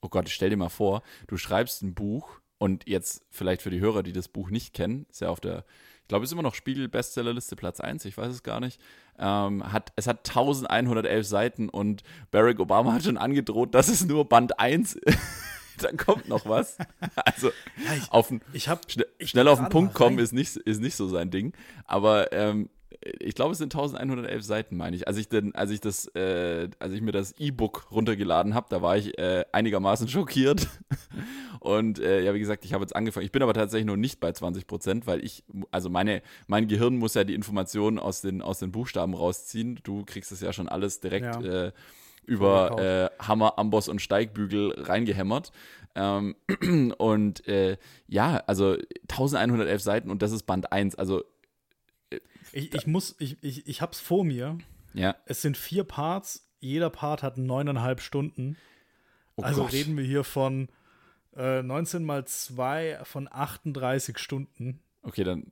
Oh Gott, stell dir mal vor, du schreibst ein Buch und jetzt vielleicht für die Hörer, die das Buch nicht kennen, ist ja auf der, ich glaube, es ist immer noch Spiegel Bestsellerliste Platz 1, ich weiß es gar nicht. Ähm, hat, es hat 1111 Seiten und Barack Obama hat schon angedroht, dass es nur Band 1 Dann kommt noch was. Also Ja, ich, auf den, ich habe schne, ich schnell auf den Punkt kommen rein. ist nicht, ist nicht so sein Ding. Aber ähm, ich glaube, es sind 1111 Seiten, meine ich. Als ich, denn, als ich, das, äh, als ich mir das E-Book runtergeladen habe, da war ich äh, einigermaßen schockiert. Und äh, ja, wie gesagt, ich habe jetzt angefangen. Ich bin aber tatsächlich noch nicht bei 20 Prozent, weil ich, also meine, mein Gehirn muss ja die Informationen aus den, aus den Buchstaben rausziehen. Du kriegst es ja schon alles direkt Ja. äh, über äh, Hammer, Amboss und Steigbügel reingehämmert. Ähm, und äh, ja, also 1111 Seiten und das ist Band 1. Also ich, ich muss, ich, ich, ich habe es vor mir. ja, Es sind vier Parts. Jeder Part hat neuneinhalb Stunden. oh also Gott. reden wir hier von äh, 19 mal 2 von 38 Stunden. Okay, dann,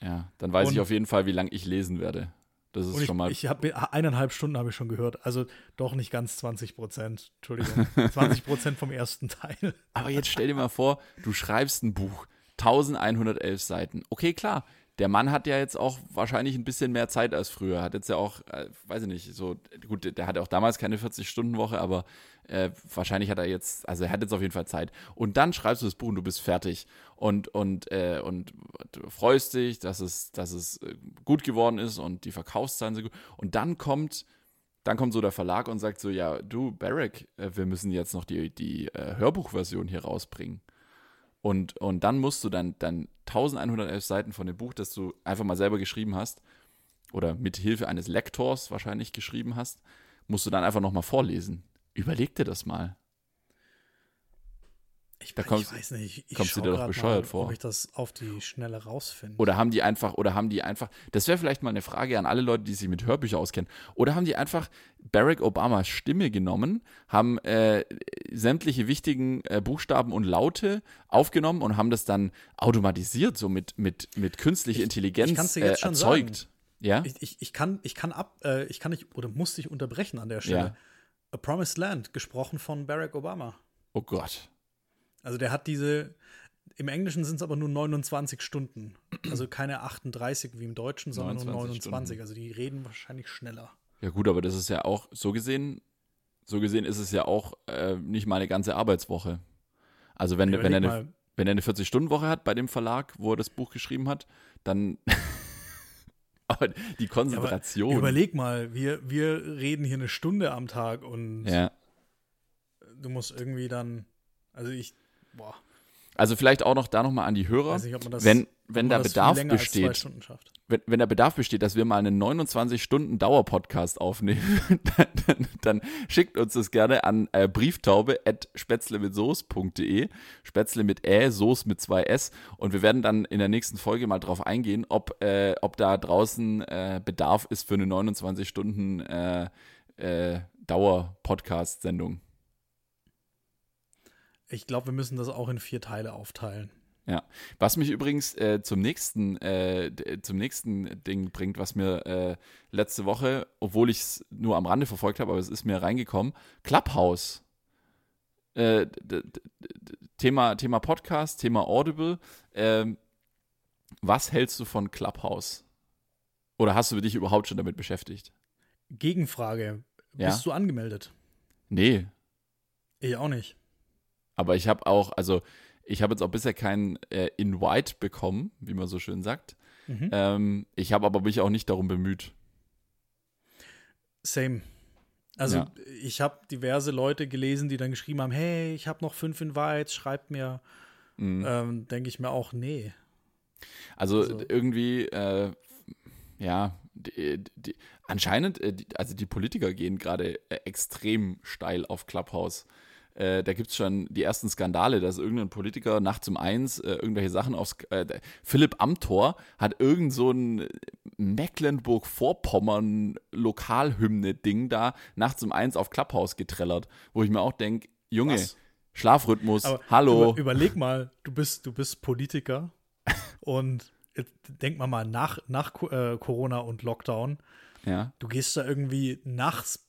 ja, dann weiß ich Und- auf jeden Fall, wie lange ich lesen werde. Das ist ich, schon mal. ich habe eineinhalb Stunden habe ich schon gehört. Also doch nicht ganz 20 Prozent. Entschuldigung. 20 Prozent vom ersten Teil. Aber jetzt stell dir mal vor, du schreibst ein Buch, 1111 Seiten. Okay, klar. Der Mann hat ja jetzt auch wahrscheinlich ein bisschen mehr Zeit als früher. Hat jetzt ja auch, äh, weiß ich nicht, so, gut, der hatte auch damals keine 40-Stunden-Woche, aber äh, wahrscheinlich hat er jetzt, also er hat jetzt auf jeden Fall Zeit. Und dann schreibst du das Buch und du bist fertig. Und, und, äh, und freust dich, dass es, dass es äh, gut geworden ist und die Verkaufszahlen sind gut. Und dann kommt, dann kommt so der Verlag und sagt so, ja, du, Barrack, äh, wir müssen jetzt noch die, die äh, Hörbuchversion hier rausbringen. Und, und dann musst du dann, dann 1111 Seiten von dem Buch, das du einfach mal selber geschrieben hast, oder mit Hilfe eines Lektors wahrscheinlich geschrieben hast, musst du dann einfach nochmal vorlesen. Überleg dir das mal. Ich, Da ich kommst- weiß nicht. Ich kommst du dir doch bescheuert mal, vor. Ob ich das auf die Schnelle rausfinde. Oder haben die einfach, oder haben die einfach, das wäre vielleicht mal eine Frage an alle Leute, die sich mit Hörbüchern auskennen. Oder haben die einfach Barack Obamas Stimme genommen, haben äh, sämtliche wichtigen äh, Buchstaben und Laute aufgenommen und haben das dann automatisiert, so mit, mit, mit künstlicher Intelligenz dir äh, erzeugt. Ja? Ich, ich, ich, kann, ich kann ab, äh, ich kann nicht oder muss dich unterbrechen an der Stelle. Ja. A Promised Land, gesprochen von Barack Obama. Oh Gott. Also der hat diese, im Englischen sind es aber nur 29 Stunden. Also keine 38 wie im Deutschen, sondern nur 29 29. Stunden. Also die reden wahrscheinlich schneller. Ja gut, aber das ist ja auch, so gesehen, so gesehen ist es ja auch äh, nicht mal eine ganze Arbeitswoche. Also wenn, wenn, er eine, wenn er eine 40-Stunden-Woche hat bei dem Verlag, wo er das Buch geschrieben hat, dann aber die Konzentration. überleg mal, wir, wir reden hier eine Stunde am Tag und ja. du musst irgendwie dann, also ich, boah, Also vielleicht auch noch da nochmal an die Hörer. nicht, das, wenn wenn da Bedarf länger als zwei besteht, wenn, wenn der Bedarf besteht, dass wir mal einen 29-Stunden-Dauer-Podcast aufnehmen, dann, dann, dann schickt uns das gerne an äh, brieftaube at spätzlemitsoß.de. Spätzle mit Ä, Soße mit zwei S. Und wir werden dann in der nächsten Folge mal drauf eingehen, ob, äh, ob da draußen äh, Bedarf ist für eine 29-Stunden äh, äh, Dauer-Podcast-Sendung. Ich glaube, wir müssen das auch in vier Teile aufteilen. Was mich übrigens äh, zum nächsten äh, d- zum nächsten Ding bringt, was mir äh, letzte Woche, obwohl ich es nur am Rande verfolgt habe, aber es ist mir reingekommen, Clubhouse. Äh, Thema, Thema Podcast, Thema Audible. Ähm, was hältst du von Clubhouse? Oder hast du dich überhaupt schon damit beschäftigt? Gegenfrage: Ja. Bist du angemeldet? Nee, Ich auch nicht. Aber ich habe auch, also ich habe jetzt auch bisher keinen äh, Invite bekommen, wie man so schön sagt. Mhm. Ähm, ich habe aber mich auch nicht darum bemüht. Same. Also Ja. ich habe diverse Leute gelesen, die dann geschrieben haben, hey, ich habe noch fünf Invites, schreibt mir. Mhm. Ähm, Denke ich mir auch, nee. Also, Also- irgendwie, äh, ja, die, die, anscheinend, äh, die, also die Politiker gehen gerade äh, extrem steil auf Clubhouse. Äh, da gibt es schon die ersten Skandale, dass irgendein Politiker nachts um eins äh, irgendwelche Sachen aufs. Äh, Philipp Amthor hat irgend so ein Mecklenburg-Vorpommern Lokalhymne-Ding da nachts um eins auf Clubhouse getrellert, wo ich mir auch denke, Junge, Was? Schlafrhythmus, Aber hallo. Über, überleg mal, du bist, du bist Politiker und denk mal mal nach, nach äh, Corona und Lockdown, ja. du gehst da irgendwie nachts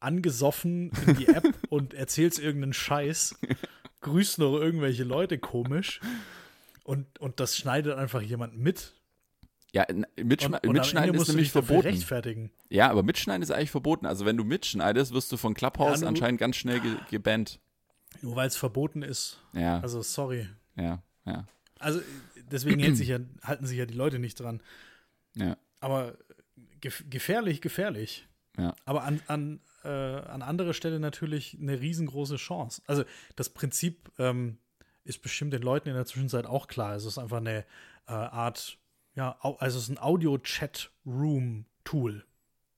angesoffen in die App und erzählst irgendeinen Scheiß, grüßt noch irgendwelche Leute komisch und, und das schneidet einfach jemand mit. Ja, n- mitschne Und, und mitschneiden ist musst du nämlich verboten. rechtfertigen. Ja, aber mitschneiden ist eigentlich verboten. Also wenn du mitschneidest, wirst du von Clubhouse Ja, du- anscheinend ganz schnell ge gebannt. Nur weil es verboten ist. Ja, Also sorry. ja, ja, Also deswegen sich ja, halten sich ja die Leute nicht dran. ja. Aber gef gefährlich, gefährlich. Ja. Aber an, an, äh, an anderer Stelle natürlich eine riesengroße Chance. Also das Prinzip ähm, ist bestimmt den Leuten in der Zwischenzeit auch klar. Es ist einfach eine äh, Art, ja, also es ist ein Audio-Chat-Room-Tool.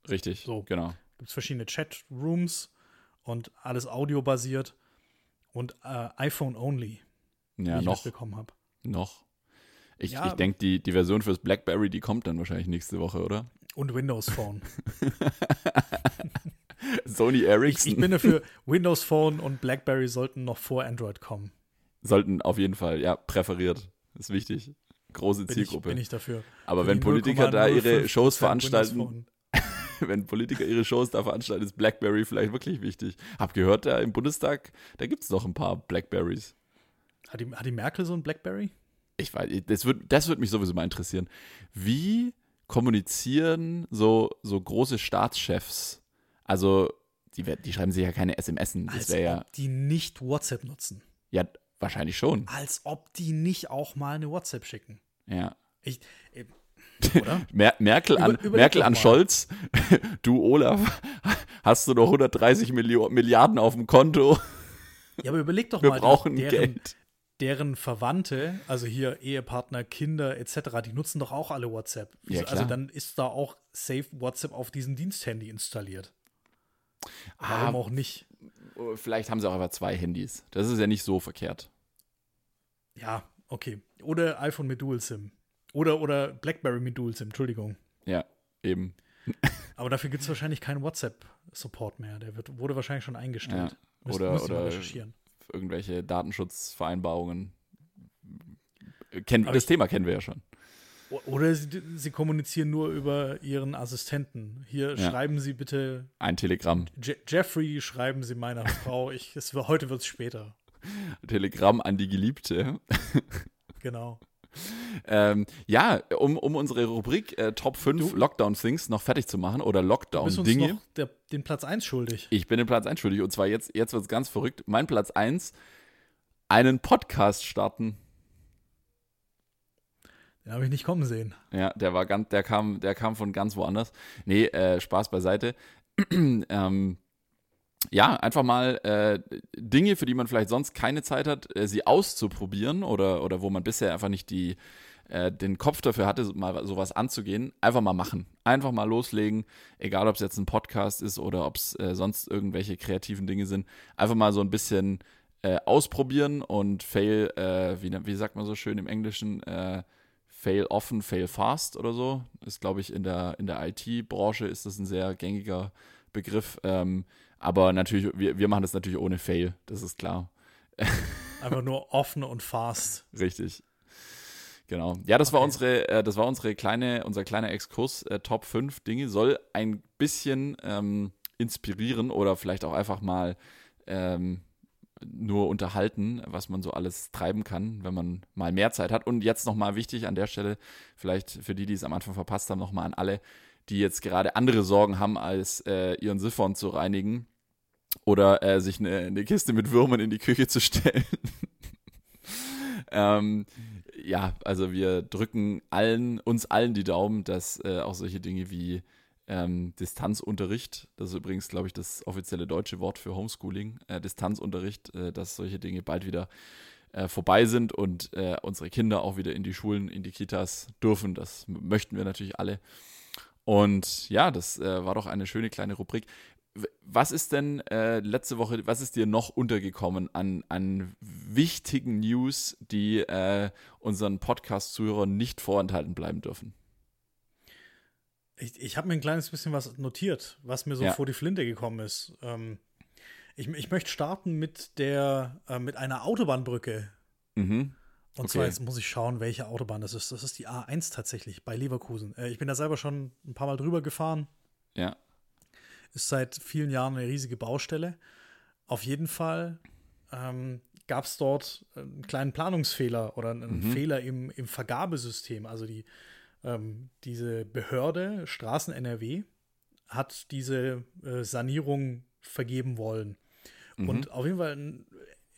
Richtig, So. genau. gibt es verschiedene Chat-Rooms und alles audiobasiert und äh, iPhone-only, Ja, wie ich noch, mitbekommen habe. noch. Ich, Ja. ich denke, die, die Version fürs BlackBerry, die kommt dann wahrscheinlich nächste Woche, oder? Und Windows Phone. Sony ich, Ericsson ich bin dafür, Windows Phone und BlackBerry sollten noch vor Android kommen. sollten auf jeden Fall, ja, präferiert. Ist wichtig. Große Bin ich, Zielgruppe. bin ich dafür. Aber wenn Politiker da ihre 0,05% Shows veranstalten, wenn Politiker ihre Shows da veranstalten, ist BlackBerry vielleicht wirklich wichtig. Hab gehört, da im Bundestag, da gibt es noch ein paar Blackberries. Hat die, hat die Merkel so ein BlackBerry? ich weiß, das wird, das wird mich sowieso mal interessieren. Wie kommunizieren so, so große Staatschefs? Also, die, die schreiben sich ja keine SMS. Das Als wäre ja, ob die nicht WhatsApp nutzen. ja, wahrscheinlich schon. Als ob die nicht auch mal eine WhatsApp schicken. Ja. Ich, äh, oder? Mer Merkel an, Über- Merkel an. Scholz. Du, Olaf, hast du noch 130 Millio Milliarden auf dem Konto? Ja, aber überleg doch Wir mal, brauchen deren, Geld. deren Verwandte, also hier Ehepartner, Kinder etc., die nutzen doch auch alle WhatsApp. Ja, also dann ist da auch safe WhatsApp auf diesem Diensthandy installiert. Ah, Warum auch nicht? Vielleicht haben sie auch einfach zwei Handys. Das ist ja nicht so verkehrt. Ja, okay. Oder iPhone mit Dual SIM. Oder, oder BlackBerry mit Dual SIM, Entschuldigung. Ja, eben. Aber dafür gibt es wahrscheinlich keinen WhatsApp-Support mehr. Der wird, wurde wahrscheinlich schon eingestellt. Ja. Müsst- Oder- oder- recherchieren. Irgendwelche Datenschutzvereinbarungen. Kennen, Aber das ich- Thema kennen wir ja schon. Oder sie, sie, kommunizieren nur über ihren Assistenten. Hier ja. schreiben Sie bitte. Ein Telegramm. Je Jeffrey, schreiben Sie meiner Frau. Ich, es, heute wird es später. Telegramm an die Geliebte. genau. Ähm, ja, um, um unsere Rubrik äh, Top 5 Lockdown-Things noch fertig zu machen oder Lockdown-Dinge. Du bist den Platz 1 schuldig. Ich bin den Platz 1 schuldig und zwar jetzt, jetzt wird es ganz verrückt. Mein Platz 1, einen Podcast starten. Den habe ich nicht kommen sehen. Ja, der war ganz, der kam, der kam von ganz woanders. Nee, äh, Spaß beiseite. ähm, ja, einfach mal äh, Dinge, für die man vielleicht sonst keine Zeit hat, äh, sie auszuprobieren oder, oder wo man bisher einfach nicht die, äh, den Kopf dafür hatte, mal sowas anzugehen, einfach mal machen. Einfach mal loslegen, egal ob es jetzt ein Podcast ist oder ob es äh, sonst irgendwelche kreativen Dinge sind. Einfach mal so ein bisschen äh, ausprobieren und fail, äh, wie, wie sagt man so schön im Englischen, fail often, fail fast oder so. Ist, glaube ich, in der, in der IT-Branche ist das ein sehr gängiger Begriff. Ähm, aber natürlich, wir, wir machen das natürlich ohne Fail, das ist klar. Einfach nur offen und fast. Richtig. Genau. Ja, das okay. war unsere, äh, das war unsere kleine, unser kleiner Exkurs, äh, Top 5 Dinge. Soll ein bisschen ähm, inspirieren oder vielleicht auch einfach mal ähm, nur unterhalten, was man so alles treiben kann, wenn man mal mehr Zeit hat. Und jetzt nochmal wichtig an der Stelle, vielleicht für die, die es am Anfang verpasst haben, nochmal an alle, die jetzt gerade andere Sorgen haben, als äh, ihren Siphon zu reinigen oder äh, sich eine, eine, Kiste mit Würmern in die Küche zu stellen. ähm, ja, also wir drücken allen, uns allen die Daumen, dass äh, auch solche Dinge wie ähm, Distanzunterricht, das ist übrigens, glaube ich, das offizielle deutsche Wort für Homeschooling, äh, Distanzunterricht, äh, dass solche Dinge bald wieder äh, vorbei sind und äh, unsere Kinder auch wieder in die Schulen, in die Kitas dürfen. Das möchten wir natürlich alle. Und ja, das äh, war doch eine schöne kleine Rubrik. Was ist denn äh, letzte Woche, was ist dir noch untergekommen an, an wichtigen News, die unseren Podcast-Zuhörern nicht vorenthalten bleiben dürfen? Ich, ich habe mir ein kleines bisschen was notiert, was mir so ja. vor die Flinte gekommen ist. Ähm, ich, ich möchte starten mit der, äh, mit einer Autobahnbrücke. Mhm. Und okay. zwar jetzt muss ich schauen, welche Autobahn das ist. Das ist die A1 tatsächlich bei Leverkusen. Äh, ich bin da selber schon ein paar Mal drüber gefahren. Ja. Ist seit vielen Jahren eine riesige Baustelle. Auf jeden Fall ähm, gab es dort einen kleinen Planungsfehler oder einen mhm. Fehler im, im Vergabesystem. Also die ähm, diese Behörde, Straßen NRW, hat diese äh, Sanierung vergeben wollen. Mhm. Und auf jeden Fall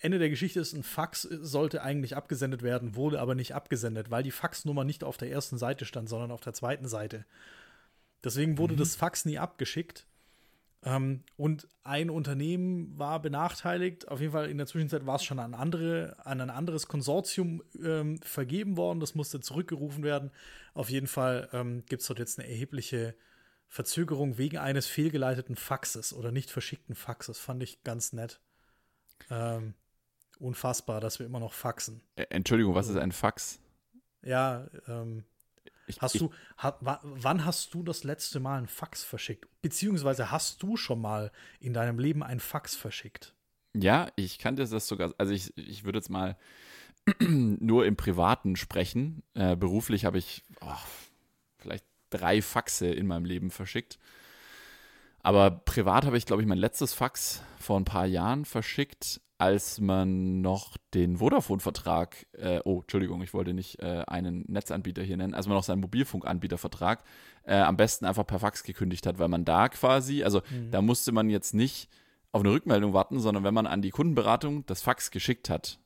Ende der Geschichte ist, ein Fax sollte eigentlich abgesendet werden, wurde aber nicht abgesendet, weil die Faxnummer nicht auf der ersten Seite stand, sondern auf der zweiten Seite. Deswegen wurde mhm. das Fax nie abgeschickt. Ähm, und ein Unternehmen war benachteiligt. Auf jeden Fall in der Zwischenzeit war es schon an, andere, an ein anderes Konsortium ähm, vergeben worden. Das musste zurückgerufen werden. Auf jeden Fall ähm, gibt es dort jetzt eine erhebliche Verzögerung wegen eines fehlgeleiteten Faxes oder nicht verschickten Faxes. Fand ich ganz nett. Ähm, unfassbar, dass wir immer noch faxen. Entschuldigung, was ist ein Fax? Ja, ähm, ich, hast ich, du, ha, wann hast du das letzte Mal ein Fax verschickt? Beziehungsweise hast du schon mal in deinem Leben ein Fax verschickt? Ja, ich kannte das sogar. Also ich, ich würde jetzt mal nur im Privaten sprechen. Äh, beruflich habe ich oh, vielleicht drei Faxe in meinem Leben verschickt. Aber privat habe ich, glaube ich, mein letztes Fax vor ein paar Jahren verschickt als man noch den Vodafone-Vertrag, äh, oh, Entschuldigung, ich wollte nicht äh, einen Netzanbieter hier nennen, als man noch seinen Mobilfunkanbietervertrag äh, am besten einfach per Fax gekündigt hat, weil man da quasi, also mhm. da musste man jetzt nicht auf eine Rückmeldung warten, sondern wenn man an die Kundenberatung das Fax geschickt hat,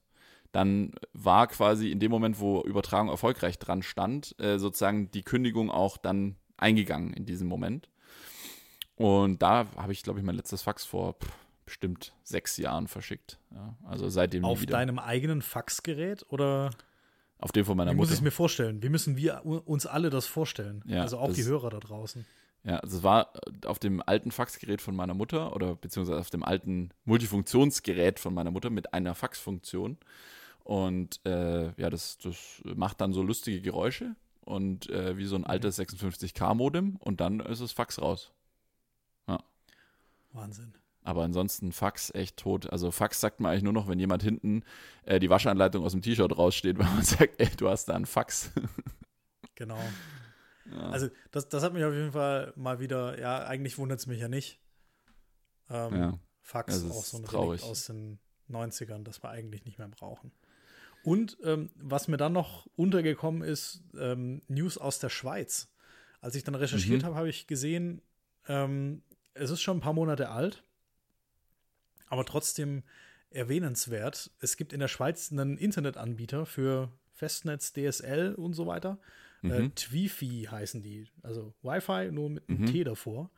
dann war quasi in dem Moment, wo Übertragung erfolgreich dran stand, äh, sozusagen die Kündigung auch dann eingegangen in diesem Moment. Und da habe ich, glaube ich, mein letztes Fax vor pff, bestimmt sechs Jahren verschickt. Ja, also seitdem Auf deinem eigenen Faxgerät oder? Auf dem von meiner Wie Mutter. muss ich es mir vorstellen? Wie müssen wir uns alle das vorstellen? Ja, also auch die Hörer da draußen. Ja, also es war auf dem alten Faxgerät von meiner Mutter oder beziehungsweise auf dem alten Multifunktionsgerät von meiner Mutter mit einer Faxfunktion. Und äh, ja, das, das macht dann so lustige Geräusche und äh, wie so ein altes 56K-Modem und dann ist das Fax raus. Ja. Wahnsinn. Aber ansonsten Fax echt tot. Also Fax sagt man eigentlich nur noch, wenn jemand hinten äh, die Waschanleitung aus dem T-Shirt raussteht, weil man sagt, ey, du hast da einen Fax. Genau. Ja. Also, das, das hat mich auf jeden Fall mal wieder, ja, eigentlich wundert es mich ja nicht. Ähm, ja. Fax auch so ein traurig. Relikt aus den 90ern, das wir eigentlich nicht mehr brauchen. Und ähm, was mir dann noch untergekommen ist, ähm, News aus der Schweiz. Als ich dann recherchiert mhm. habe, habe ich gesehen, ähm, es ist schon ein paar Monate alt, aber trotzdem erwähnenswert. Es gibt in der Schweiz einen Internetanbieter für Festnetz, DSL und so weiter. Äh, mhm. Äh, Twifi heißen die. Also Wi-Fi, nur mit einem mhm. T davor.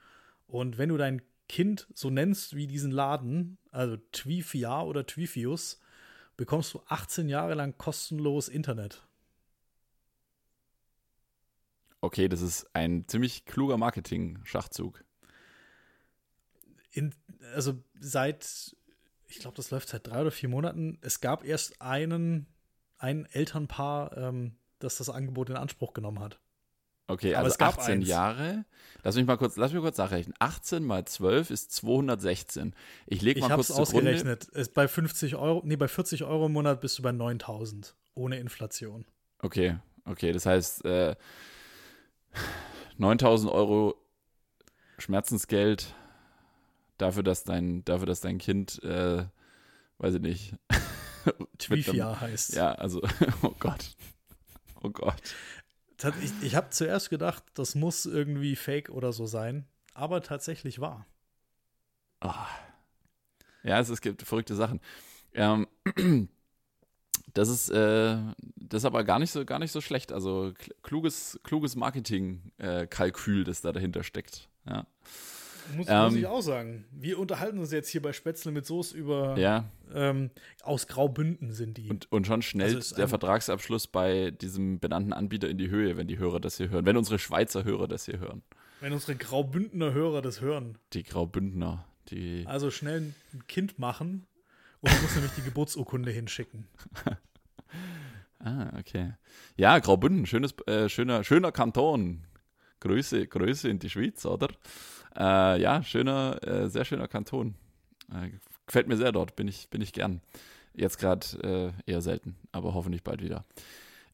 Und wenn du dein Kind so nennst wie diesen Laden, also Twifia oder Twifius, bekommst du 18 Jahre lang kostenlos Internet. Okay, das ist ein ziemlich kluger Marketing-Schachzug. Also seit, ich glaube, das läuft seit drei oder vier Monaten. Es gab erst einen, ein Elternpaar, ähm, das das Angebot in Anspruch genommen hat. Okay, Aber also 18 eins. Jahre. Lass mich mal kurz, lass mich kurz nachrechnen. 18 mal 12 ist 216. Ich lege mal ich kurz ausgerechnet. Ist bei 50 Euro, nee, bei 40 Euro im Monat bist du bei 9000 ohne Inflation. Okay, okay, das heißt äh, 9000 Euro Schmerzensgeld dafür, dass dein, dafür, dass dein Kind, äh, weiß ich nicht, Twifia heißt. Ja, also, oh Gott. Oh Gott. Ich, ich habe zuerst gedacht, das muss irgendwie fake oder so sein, aber tatsächlich wahr. Oh. Ja, es, es gibt verrückte Sachen. Ähm, das ist, äh, das ist aber gar nicht so, gar nicht so schlecht. Also kluges, kluges Marketing-Kalkül, äh, das da dahinter steckt. Ja. Muss, ähm, muss, ich auch sagen. Wir unterhalten uns jetzt hier bei Spätzle mit Soße über ja. ähm, aus Graubünden sind die. Und, und schon schnell also der Vertragsabschluss bei diesem benannten Anbieter in die Höhe, wenn die Hörer das hier hören. Wenn unsere Schweizer Hörer das hier hören. Wenn unsere Graubündener Hörer das hören. Die Graubündner. Die also schnell ein Kind machen und du musst nämlich die Geburtsurkunde hinschicken. ah, okay. Ja, Graubünden, schönes, äh, schöner, schöner Kanton. Grüße, Grüße in die Schweiz, oder? Äh, ja, schöner, äh, sehr schöner Kanton. Äh, gefällt mir sehr dort, bin ich, bin ich gern. Jetzt gerade äh, eher selten, aber hoffentlich bald wieder.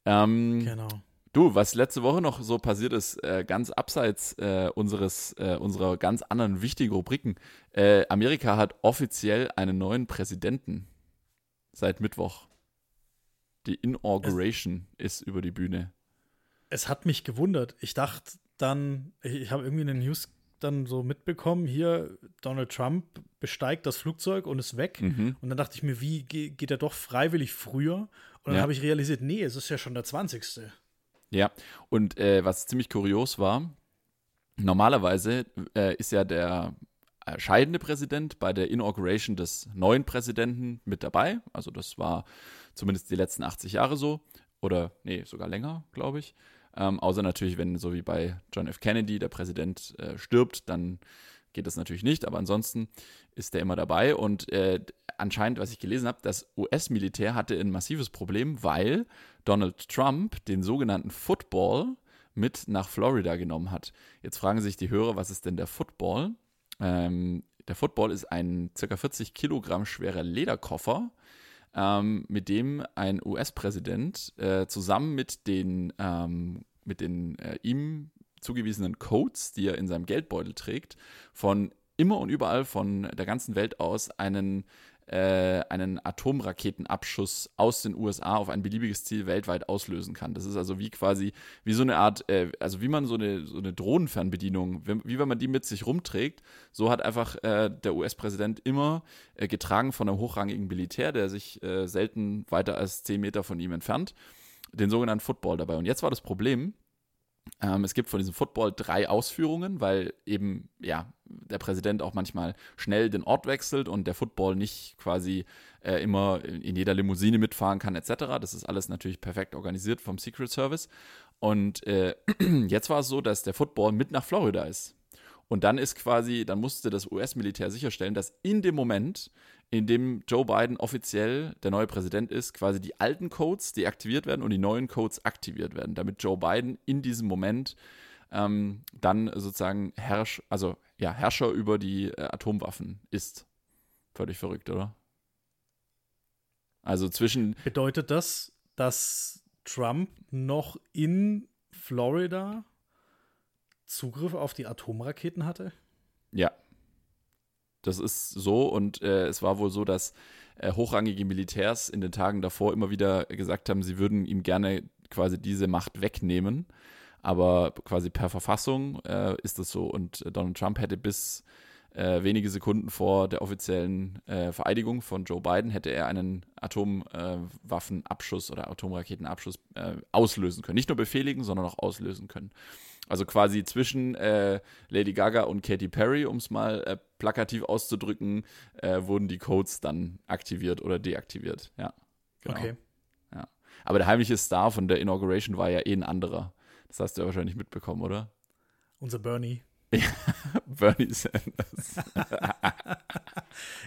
Ähm, genau. Du, was letzte Woche noch so passiert ist, äh, ganz abseits äh, unseres, unserer ganz anderen wichtigen Rubriken. Amerika hat offiziell einen neuen Präsidenten seit Mittwoch. Die Inauguration es, ist über die Bühne. Es hat mich gewundert. Ich dachte dann, ich, ich habe irgendwie eine News dann so mitbekommen, hier Donald Trump besteigt das Flugzeug und ist weg. Mhm. Und dann dachte ich mir, wie geht er doch freiwillig früher? Und dann ja. habe ich realisiert, nee, es ist ja schon der 20. Ja, und äh, was ziemlich kurios war, normalerweise äh, ist ja der scheidende Präsident bei der Inauguration des neuen Präsidenten mit dabei. Also das war zumindest die letzten 80 Jahre so. Oder, nee, sogar länger, glaube ich. Ähm, außer natürlich, wenn so wie bei John F. Kennedy der Präsident äh, stirbt, dann geht das natürlich nicht. Aber ansonsten ist der immer dabei. Und äh, anscheinend, was ich gelesen habe, das US-Militär hatte ein massives Problem, weil Donald Trump den sogenannten Football mit nach Florida genommen hat. Jetzt fragen sich die Hörer, was ist denn der Football? Ähm, der Football ist ein ca. 40 Kilogramm schwerer Lederkoffer, ähm, mit dem ein US-Präsident äh, zusammen mit den, ähm, mit den äh, ihm zugewiesenen Codes, die er in seinem Geldbeutel trägt, von immer und überall von der ganzen Welt aus einen einen Atomraketenabschuss aus den USA auf ein beliebiges Ziel weltweit auslösen kann. Das ist also wie quasi, wie so eine Art, äh, also wie man so eine, so eine Drohnenfernbedienung, wie, wie wenn man die mit sich rumträgt, so hat einfach äh, der US-Präsident immer äh, getragen von einem hochrangigen Militär, der sich äh, selten weiter als zehn Meter von ihm entfernt, den sogenannten Football dabei. Und jetzt war das Problem, ähm, es gibt von diesem Football drei Ausführungen, weil eben ja der Präsident auch manchmal schnell den Ort wechselt und der Football nicht quasi äh, immer in jeder Limousine mitfahren kann etc. Das ist alles natürlich perfekt organisiert vom Secret Service. Und äh, jetzt war es so, dass der Football mit nach Florida ist. Und dann ist quasi, dann musste das US-Militär sicherstellen, dass in dem Moment, in dem Joe Biden offiziell der neue Präsident ist, quasi die alten Codes deaktiviert werden und die neuen Codes aktiviert werden, damit Joe Biden in diesem Moment ähm, dann sozusagen Herrsch, also ja, Herrscher über die äh, Atomwaffen ist. Völlig verrückt, oder? Also zwischen. Bedeutet das, dass Trump noch in Florida Zugriff auf die Atomraketen hatte? Ja. Das ist so und äh, es war wohl so, dass äh, hochrangige Militärs in den Tagen davor immer wieder gesagt haben, sie würden ihm gerne quasi diese Macht wegnehmen. Aber quasi per Verfassung äh, ist das so. Und Donald Trump hätte bis äh, wenige Sekunden vor der offiziellen äh, Vereidigung von Joe Biden hätte er einen Atomwaffenabschuss oder Atomraketenabschuss äh, auslösen können. Nicht nur befehligen, sondern auch auslösen können. Also quasi zwischen äh, Lady Gaga und Katy Perry, um es mal äh, plakativ auszudrücken, äh, wurden die Codes dann aktiviert oder deaktiviert. Ja. Genau. Okay. Ja. Aber der heimliche Star von der Inauguration war ja eh ein anderer. Das hast du ja wahrscheinlich mitbekommen, oder? Unser Bernie. Bernie Sanders.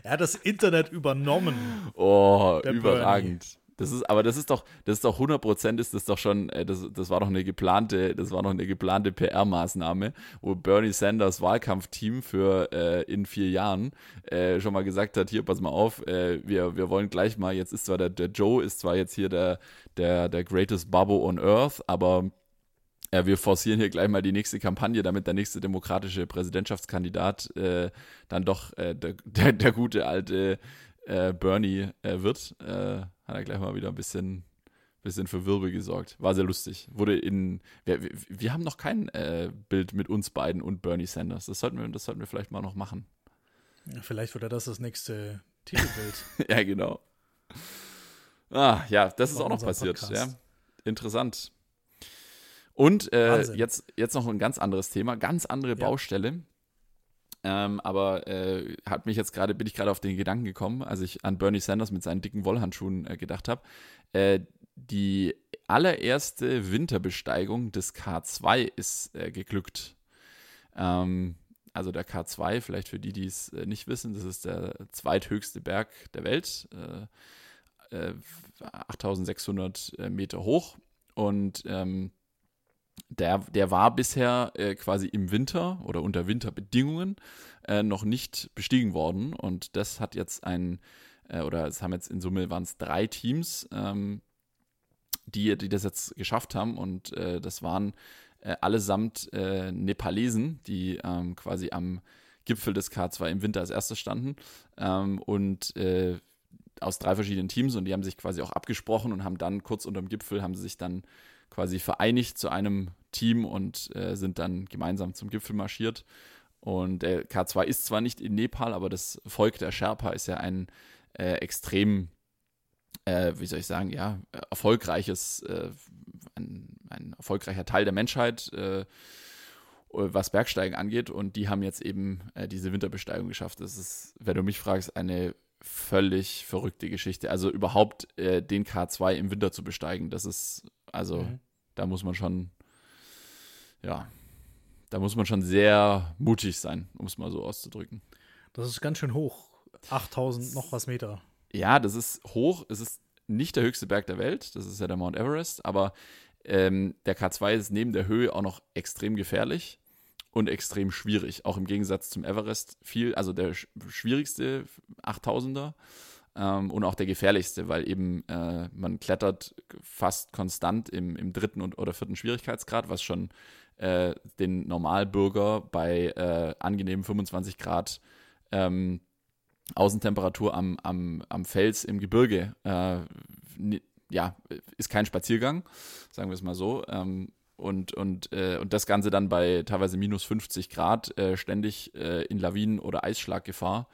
er hat das Internet übernommen. Oh, überragend. Bernie. Das ist, aber das ist doch, das ist doch 100 Prozent ist das doch schon, äh, das, das war doch eine geplante, das war noch eine geplante PR-Maßnahme, wo Bernie Sanders Wahlkampfteam für äh, in vier Jahren äh, schon mal gesagt hat, hier, pass mal auf, äh, wir, wir wollen gleich mal, jetzt ist zwar der, der Joe ist zwar jetzt hier der, der, der greatest Bubble on Earth, aber ja, wir forcieren hier gleich mal die nächste Kampagne, damit der nächste demokratische Präsidentschaftskandidat äh, dann doch äh, der, der, der, gute alte äh, Bernie äh, wird. Äh, hat er gleich mal wieder ein bisschen, bisschen für Wirbel gesorgt. War sehr lustig. Wurde in. Wir, wir, wir haben noch kein äh, Bild mit uns beiden und Bernie Sanders. Das sollten wir, das sollten wir vielleicht mal noch machen. Ja, vielleicht wird er das das nächste Titelbild. ja, genau. Ah, ja, das ist auch noch passiert. Ja. Interessant. Und äh, jetzt, jetzt noch ein ganz anderes Thema, ganz andere ja. Baustelle. Ähm, aber äh, hat mich jetzt gerade, bin ich gerade auf den Gedanken gekommen, als ich an Bernie Sanders mit seinen dicken Wollhandschuhen äh, gedacht habe. Äh, die allererste Winterbesteigung des K2 ist äh, geglückt. Ähm, also der K2, vielleicht für die, die es äh, nicht wissen, das ist der zweithöchste Berg der Welt, 8600 äh, Meter hoch. Und ähm, der, der war bisher äh, quasi im Winter oder unter Winterbedingungen äh, noch nicht bestiegen worden. Und das hat jetzt ein, äh, oder es haben jetzt in Summe waren es drei Teams, ähm, die, die das jetzt geschafft haben. Und äh, das waren äh, allesamt äh, Nepalesen, die ähm, quasi am Gipfel des K2 im Winter als erstes standen. Ähm, und aus drei verschiedenen Teams und die haben sich quasi auch abgesprochen und haben dann kurz unter dem Gipfel haben sie sich dann quasi vereinigt zu einem Team und äh, sind dann gemeinsam zum Gipfel marschiert. Und der K2 ist zwar nicht in Nepal, aber das Volk der Sherpa ist ja ein äh, extrem, äh, wie soll ich sagen, ja, erfolgreiches, äh, ein, ein, erfolgreicher Teil der Menschheit, äh, was Bergsteigen angeht. Und die haben jetzt eben äh, diese Winterbesteigung geschafft. Das ist, wenn du mich fragst, eine völlig verrückte Geschichte. Also überhaupt den K2 im Winter zu besteigen, das ist also mhm. da muss man schon, ja, da muss man schon sehr mutig sein, um es mal so auszudrücken. Das ist ganz schön hoch. 8000 noch was Meter. Ja, das ist hoch. Es ist nicht der höchste Berg der Welt. Das ist ja der Mount Everest. Aber ähm, der K2 ist neben der Höhe auch noch extrem gefährlich und extrem schwierig. Auch im Gegensatz zum Everest viel, also der schwierigste 8000er ähm, und auch der gefährlichste, weil eben äh, man klettert fast konstant im, im dritten und, oder vierten Schwierigkeitsgrad, was schon äh, den Normalbürger bei äh, angenehmen 25 Grad ähm, Außentemperatur am, am, am Fels im Gebirge äh, ja, ist kein Spaziergang, sagen wir es mal so. Ähm, und, und, äh, und das Ganze dann bei teilweise minus 50 Grad äh, ständig äh, in Lawinen- oder Eisschlaggefahr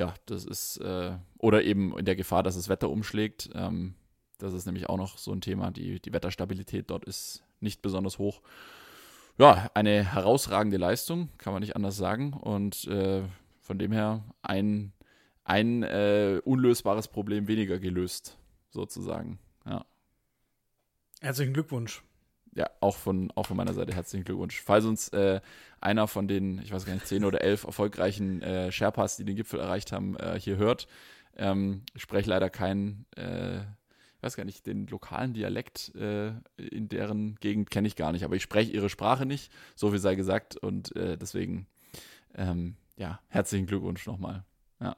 ja, das ist, äh, oder eben in der Gefahr, dass das Wetter umschlägt. Ähm, das ist nämlich auch noch so ein Thema. Die, die Wetterstabilität dort ist nicht besonders hoch. Ja, eine herausragende Leistung, kann man nicht anders sagen. Und äh, von dem her ein, ein äh, unlösbares Problem weniger gelöst, sozusagen. Ja. Herzlichen Glückwunsch ja, auch von, auch von meiner Seite herzlichen Glückwunsch. Falls uns äh, einer von den, ich weiß gar nicht, zehn oder elf erfolgreichen äh, Sherpas, die den Gipfel erreicht haben, äh, hier hört, ähm, ich spreche leider keinen, äh, ich weiß gar nicht, den lokalen Dialekt äh, in deren Gegend kenne ich gar nicht, aber ich spreche ihre Sprache nicht, so viel sei gesagt und äh, deswegen, ähm, ja, herzlichen Glückwunsch nochmal. Ja.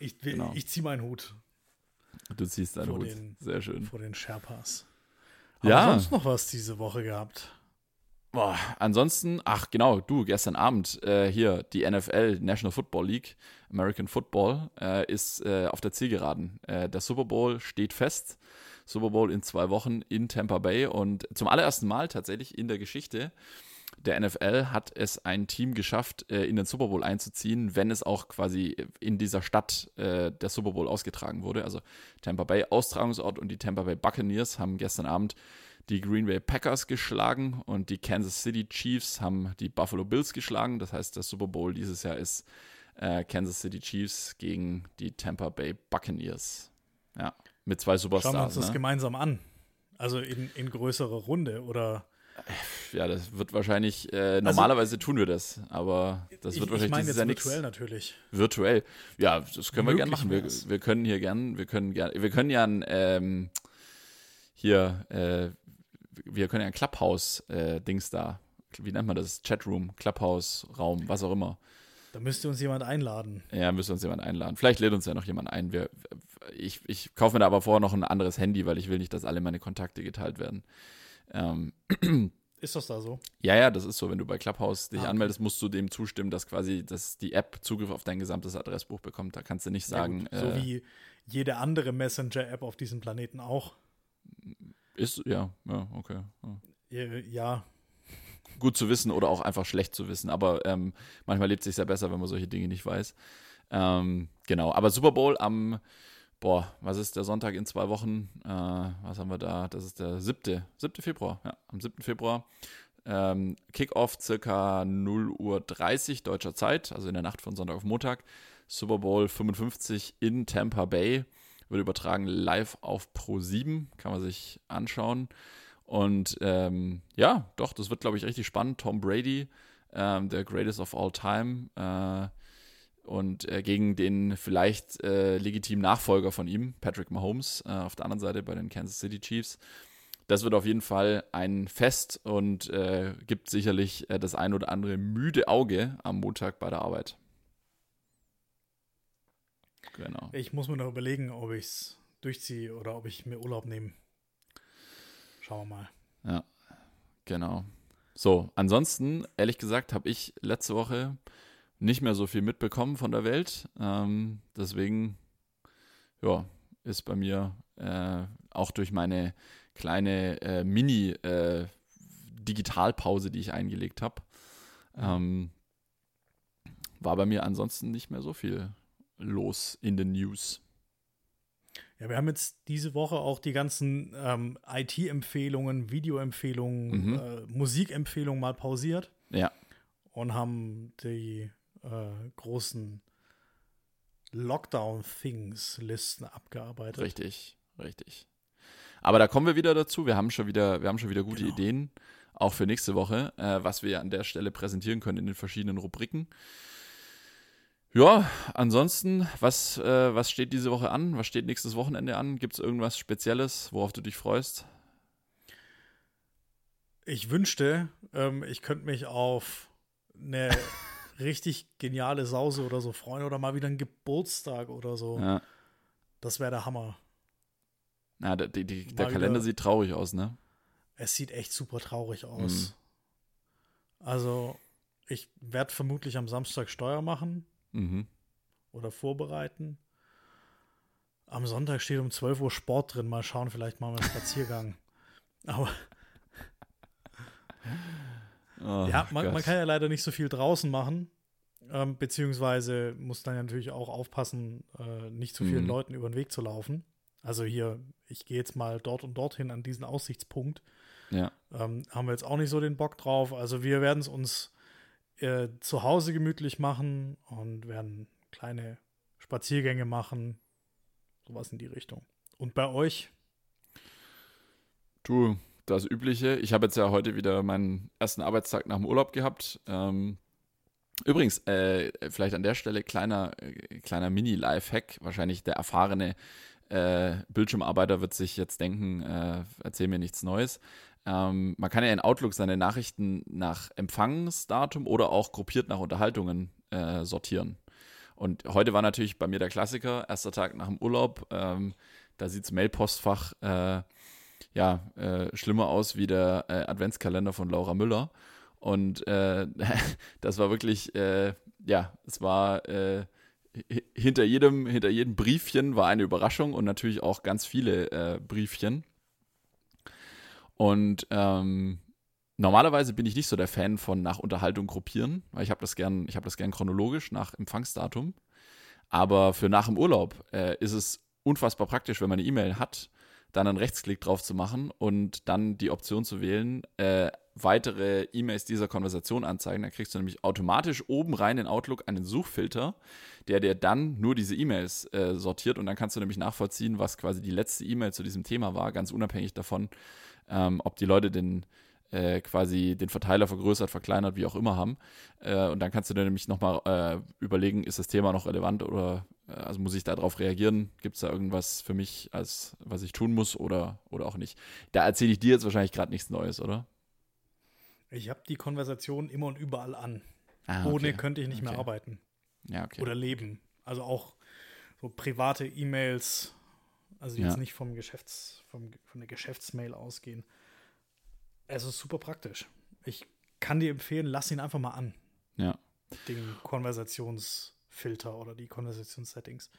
Ich, genau. ich ziehe meinen Hut. Du ziehst deinen Hut. Den, Sehr schön. Vor den Sherpas. Ja. sonst noch was diese Woche gehabt? Boah, ansonsten, ach genau, du, gestern Abend äh, hier, die NFL, National Football League, American Football, äh, ist äh, auf der Zielgeraden. Äh, der Super Bowl steht fest. Super Bowl in zwei Wochen in Tampa Bay und zum allerersten Mal tatsächlich in der Geschichte der NFL hat es ein Team geschafft, äh, in den Super Bowl einzuziehen, wenn es auch quasi in dieser Stadt äh, der Super Bowl ausgetragen wurde. Also Tampa Bay Austragungsort und die Tampa Bay Buccaneers haben gestern Abend die Green Bay Packers geschlagen und die Kansas City Chiefs haben die Buffalo Bills geschlagen. Das heißt, der Super Bowl dieses Jahr ist äh, Kansas City Chiefs gegen die Tampa Bay Buccaneers. Ja, mit zwei Schauen wir uns Superstars. das Ne? gemeinsam an. Also in, in größerer Runde oder Ja, das wird wahrscheinlich, äh, normalerweise tun wir das, aber das wird Also ich, ich wahrscheinlich meine dieses jetzt Jahr nichts. virtuell natürlich. Virtuell. Ja, das können wir gern Möglich machen. Wir, wir können hier gern, wir können gern, wir können ja ein, ähm, hier, äh, wir können ja ein Clubhouse-Dings da, wie nennt man das? Chatroom, Clubhouse-Raum, was auch immer. Da müsste uns jemand einladen. Ja, müsste uns jemand einladen. Vielleicht lädt uns ja noch jemand ein. Wir, ich, ich kaufe mir da aber vorher noch ein anderes Handy, weil ich will nicht, dass alle meine Kontakte geteilt werden. Ähm, Ist das da so? ja, ja, das ist so. Wenn du bei Clubhouse dich Ah, okay. anmeldest, musst du dem zustimmen, dass quasi dass die App Zugriff auf dein gesamtes Adressbuch bekommt. Da kannst du nicht sagen, Ja, so äh, wie jede andere Messenger-App auf diesem Planeten auch. ist, ja, ja, okay. Ja. Äh, Ja, Gut zu wissen oder auch einfach schlecht zu wissen, aber ähm, manchmal lebt es sich ja besser, wenn man solche Dinge nicht weiß. Ähm, genau, aber Super Bowl am, boah, was ist der Sonntag in zwei Wochen? Äh, was haben wir da? Das ist der 7. 7. Februar, ja, am 7. Februar. Ähm, Kickoff circa 0 Uhr 30 deutscher Zeit, also in der Nacht von Sonntag auf Montag. Super Bowl 55 in Tampa Bay. Wird übertragen live auf Pro 7, kann man sich anschauen. Und ähm, ja, doch, das wird, glaube ich, richtig spannend. Tom Brady, ähm, der Greatest of All Time, äh, und äh, gegen den vielleicht äh, legitimen Nachfolger von ihm, Patrick Mahomes, äh, auf der anderen Seite bei den Kansas City Chiefs. Das wird auf jeden Fall ein Fest und äh, gibt sicherlich äh, das ein oder andere müde Auge am Montag bei der Arbeit. Genau. ich muss mir noch überlegen, ob ich es durchziehe oder ob ich mir Urlaub nehme. Schauen wir mal. Genau. So, ansonsten, ehrlich gesagt, habe ich letzte Woche nicht mehr so viel mitbekommen von der Welt. Ähm, deswegen, ja, ist bei mir äh, auch durch meine kleine äh, Mini-Digitalpause, die ich eingelegt habe, ähm, war bei mir ansonsten nicht mehr so viel los in den News. Ja, wir haben jetzt diese Woche auch die ganzen ähm, IT-Empfehlungen, Videoempfehlungen, Mhm. äh, Musikempfehlungen mal pausiert Ja, und haben die äh, großen Lockdown-Things-Listen abgearbeitet. Richtig, richtig. Aber da kommen wir wieder dazu. Wir haben schon wieder, wir haben schon wieder gute Genau. Ideen, auch für nächste Woche, äh, was wir an der Stelle präsentieren können in den verschiedenen Rubriken. Ja, ansonsten, was, äh, was steht diese Woche an? Was steht nächstes Wochenende an? Gibt es irgendwas Spezielles, worauf du dich freust? Ich wünschte, ähm, ich könnte mich auf eine richtig geniale Sause oder so freuen oder mal wieder einen Geburtstag oder so. Ja. Das wäre der Hammer. Na, der, die, der Mal Kalender wieder- sieht traurig aus, ne? Es sieht echt super traurig aus. Also, ich werde vermutlich am Samstag Steuer machen Mhm. oder vorbereiten. Am Sonntag steht um 12 Uhr Sport drin. Mal schauen, vielleicht machen wir einen Spaziergang. Aber Oh, ja, man, man kann ja leider nicht so viel draußen machen. Ähm, beziehungsweise muss dann ja natürlich auch aufpassen, äh, nicht zu vielen Mhm. Leuten über den Weg zu laufen. Also hier, ich gehe jetzt mal dort und dorthin an diesen Aussichtspunkt. Ja, Ähm, haben wir jetzt auch nicht so den Bock drauf. Also wir werden es uns äh, zu Hause gemütlich machen und werden kleine Spaziergänge machen. Sowas in die Richtung. Und bei euch? Du, das Übliche. Ich habe jetzt ja heute wieder meinen ersten Arbeitstag nach dem Urlaub gehabt. Ähm, übrigens, äh, vielleicht an der Stelle kleiner, äh, kleiner Mini-Life-Hack. Wahrscheinlich der erfahrene äh, Bildschirmarbeiter wird sich jetzt denken, äh, erzähl mir nichts Neues. Ähm, man kann ja in Outlook seine Nachrichten nach Empfangsdatum oder auch gruppiert nach Unterhaltungen äh, sortieren. Und heute war natürlich bei mir der Klassiker, erster Tag nach dem Urlaub. Ähm, da sieht das Mailpostfach äh, ja, äh, schlimmer aus wie der äh, Adventskalender von Laura Müller. Und äh, das war wirklich, äh, ja, es war äh, hinter jedem, hinter jedem Briefchen war eine Überraschung und natürlich auch ganz viele äh, Briefchen. Und ähm, normalerweise bin ich nicht so der Fan von nach Unterhaltung gruppieren, weil ich habe das gern, ich habe das gern chronologisch nach Empfangsdatum. Aber für nach dem Urlaub ist es unfassbar praktisch, wenn man eine E-Mail hat, dann einen Rechtsklick drauf zu machen und dann die Option zu wählen, äh, weitere E-Mails dieser Konversation anzeigen. Dann kriegst du nämlich automatisch oben rein in Outlook einen Suchfilter, der dir dann nur diese E-Mails äh, sortiert und dann kannst du nämlich nachvollziehen, was quasi die letzte E-Mail zu diesem Thema war, ganz unabhängig davon, ähm, ob die Leute den äh, quasi den Verteiler vergrößert, verkleinert, wie auch immer haben. Äh, und dann kannst du dir nämlich nochmal äh, überlegen, ist das Thema noch relevant oder also muss ich darauf reagieren? Gibt es da irgendwas für mich, als was ich tun muss oder, oder auch nicht? Da erzähle ich dir jetzt wahrscheinlich gerade nichts Neues, oder? Ich habe die Konversation immer und überall an. Ah, okay. Ohne könnte ich nicht okay. mehr arbeiten. Ja, okay. Oder leben. Also auch so private E-Mails, also jetzt ja. nicht vom Geschäfts, vom, von der Geschäftsmail ausgehen. Es ist super praktisch. Ich kann dir empfehlen, lass ihn einfach mal an. Ja. Den Konversationsfilter oder die Konversationssettings.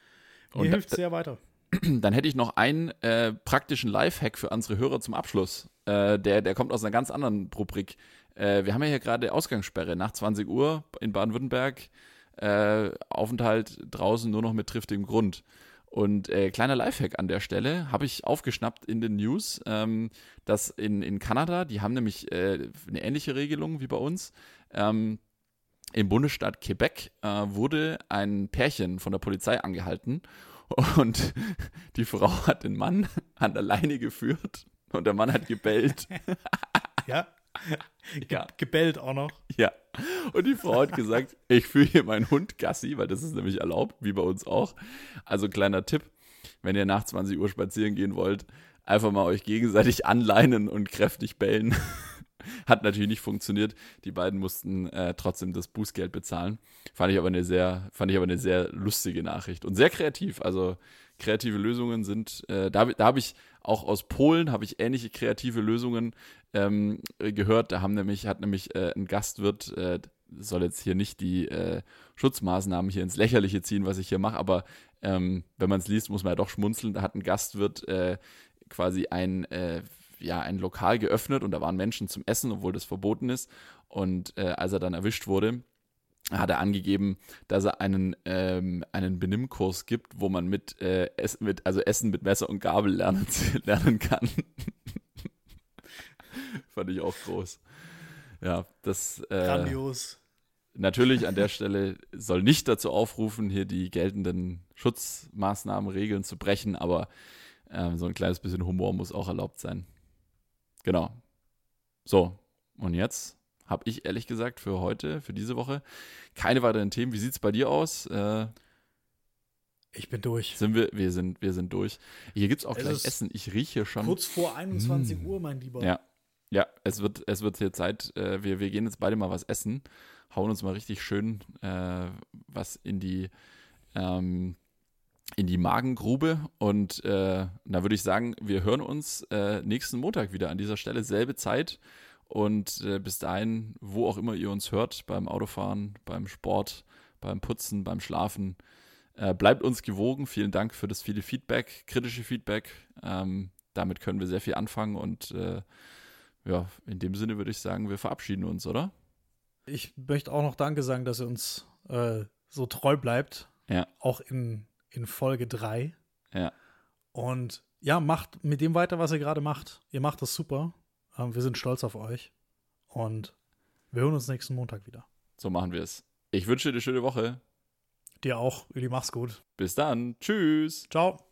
Mir Und hilft sehr weiter. Dann hätte ich noch einen äh, praktischen Lifehack für unsere Hörer zum Abschluss. Äh, der, der kommt aus einer ganz anderen Rubrik. Äh, wir haben ja hier gerade Ausgangssperre nach 20 Uhr in Baden-Württemberg. Äh, Aufenthalt draußen nur noch mit triftigem Grund. Und äh, kleiner Lifehack an der Stelle habe ich aufgeschnappt in den News, ähm, dass in, in Kanada, die haben nämlich äh, eine ähnliche Regelung wie bei uns. Ähm, Im Bundesstaat Quebec äh, wurde ein Pärchen von der Polizei angehalten und die Frau hat den Mann an der Leine geführt und der Mann hat gebellt. ja. ja. Gebellt auch noch. Ja. Und die Frau hat gesagt, ich führe hier meinen Hund Gassi, weil das ist nämlich erlaubt, wie bei uns auch. Also kleiner Tipp, wenn ihr nach 20 Uhr spazieren gehen wollt, einfach mal euch gegenseitig anleinen und kräftig bellen. Hat natürlich nicht funktioniert. Die beiden mussten äh, trotzdem das Bußgeld bezahlen. Fand ich aber eine sehr, fand ich aber eine sehr lustige Nachricht und sehr kreativ. Also kreative Lösungen sind, äh, da, da habe ich auch aus Polen habe ich ähnliche kreative Lösungen ähm, gehört. Da haben nämlich, hat nämlich äh, ein Gastwirt, äh, soll jetzt hier nicht die äh, Schutzmaßnahmen hier ins Lächerliche ziehen, was ich hier mache, aber ähm, wenn man es liest, muss man ja doch schmunzeln. Da hat ein Gastwirt äh, quasi ein, äh, ja, ein Lokal geöffnet und da waren Menschen zum Essen, obwohl das verboten ist. Und äh, als er dann erwischt wurde, hat er angegeben, dass er einen, ähm, einen Benimmkurs gibt, wo man mit, äh, Essen, mit, also Essen mit Messer und Gabel lernen, lernen kann. Fand ich auch groß. Ja, das. Äh, Grandios. Natürlich an der Stelle soll nicht dazu aufrufen, hier die geltenden Schutzmaßnahmen, Regeln zu brechen, aber äh, so ein kleines bisschen Humor muss auch erlaubt sein. Genau. So, und jetzt habe ich ehrlich gesagt für heute, für diese Woche, keine weiteren Themen. Wie sieht es bei dir aus? Äh, ich bin durch. Sind wir, wir sind, wir sind durch. Hier gibt es auch es gleich Essen. Ich rieche schon. Kurz vor 21 mm. Uhr, mein Lieber. Ja. Ja, es wird, es wird hier Zeit. Äh, wir, wir gehen jetzt beide mal was essen. Hauen uns mal richtig schön äh, was in die, ähm, in die Magengrube. Und äh, da würde ich sagen, wir hören uns äh, nächsten Montag wieder an dieser Stelle. Selbe Zeit. Und äh, bis dahin, wo auch immer ihr uns hört, beim Autofahren, beim Sport, beim Putzen, beim Schlafen, äh, bleibt uns gewogen. Vielen Dank für das viele Feedback, kritische Feedback. Ähm, damit können wir sehr viel anfangen und äh, ja, in dem Sinne würde ich sagen, wir verabschieden uns, oder? Ich möchte auch noch Danke sagen, dass ihr uns äh, so treu bleibt. Ja. Auch in, in Folge 3. Ja. Und ja, macht mit dem weiter, was ihr gerade macht. Ihr macht das super. Ähm, wir sind stolz auf euch und wir hören uns nächsten Montag wieder. So machen wir es. Ich wünsche dir eine schöne Woche. Dir auch, Uli, mach's gut. Bis dann. Tschüss. Ciao.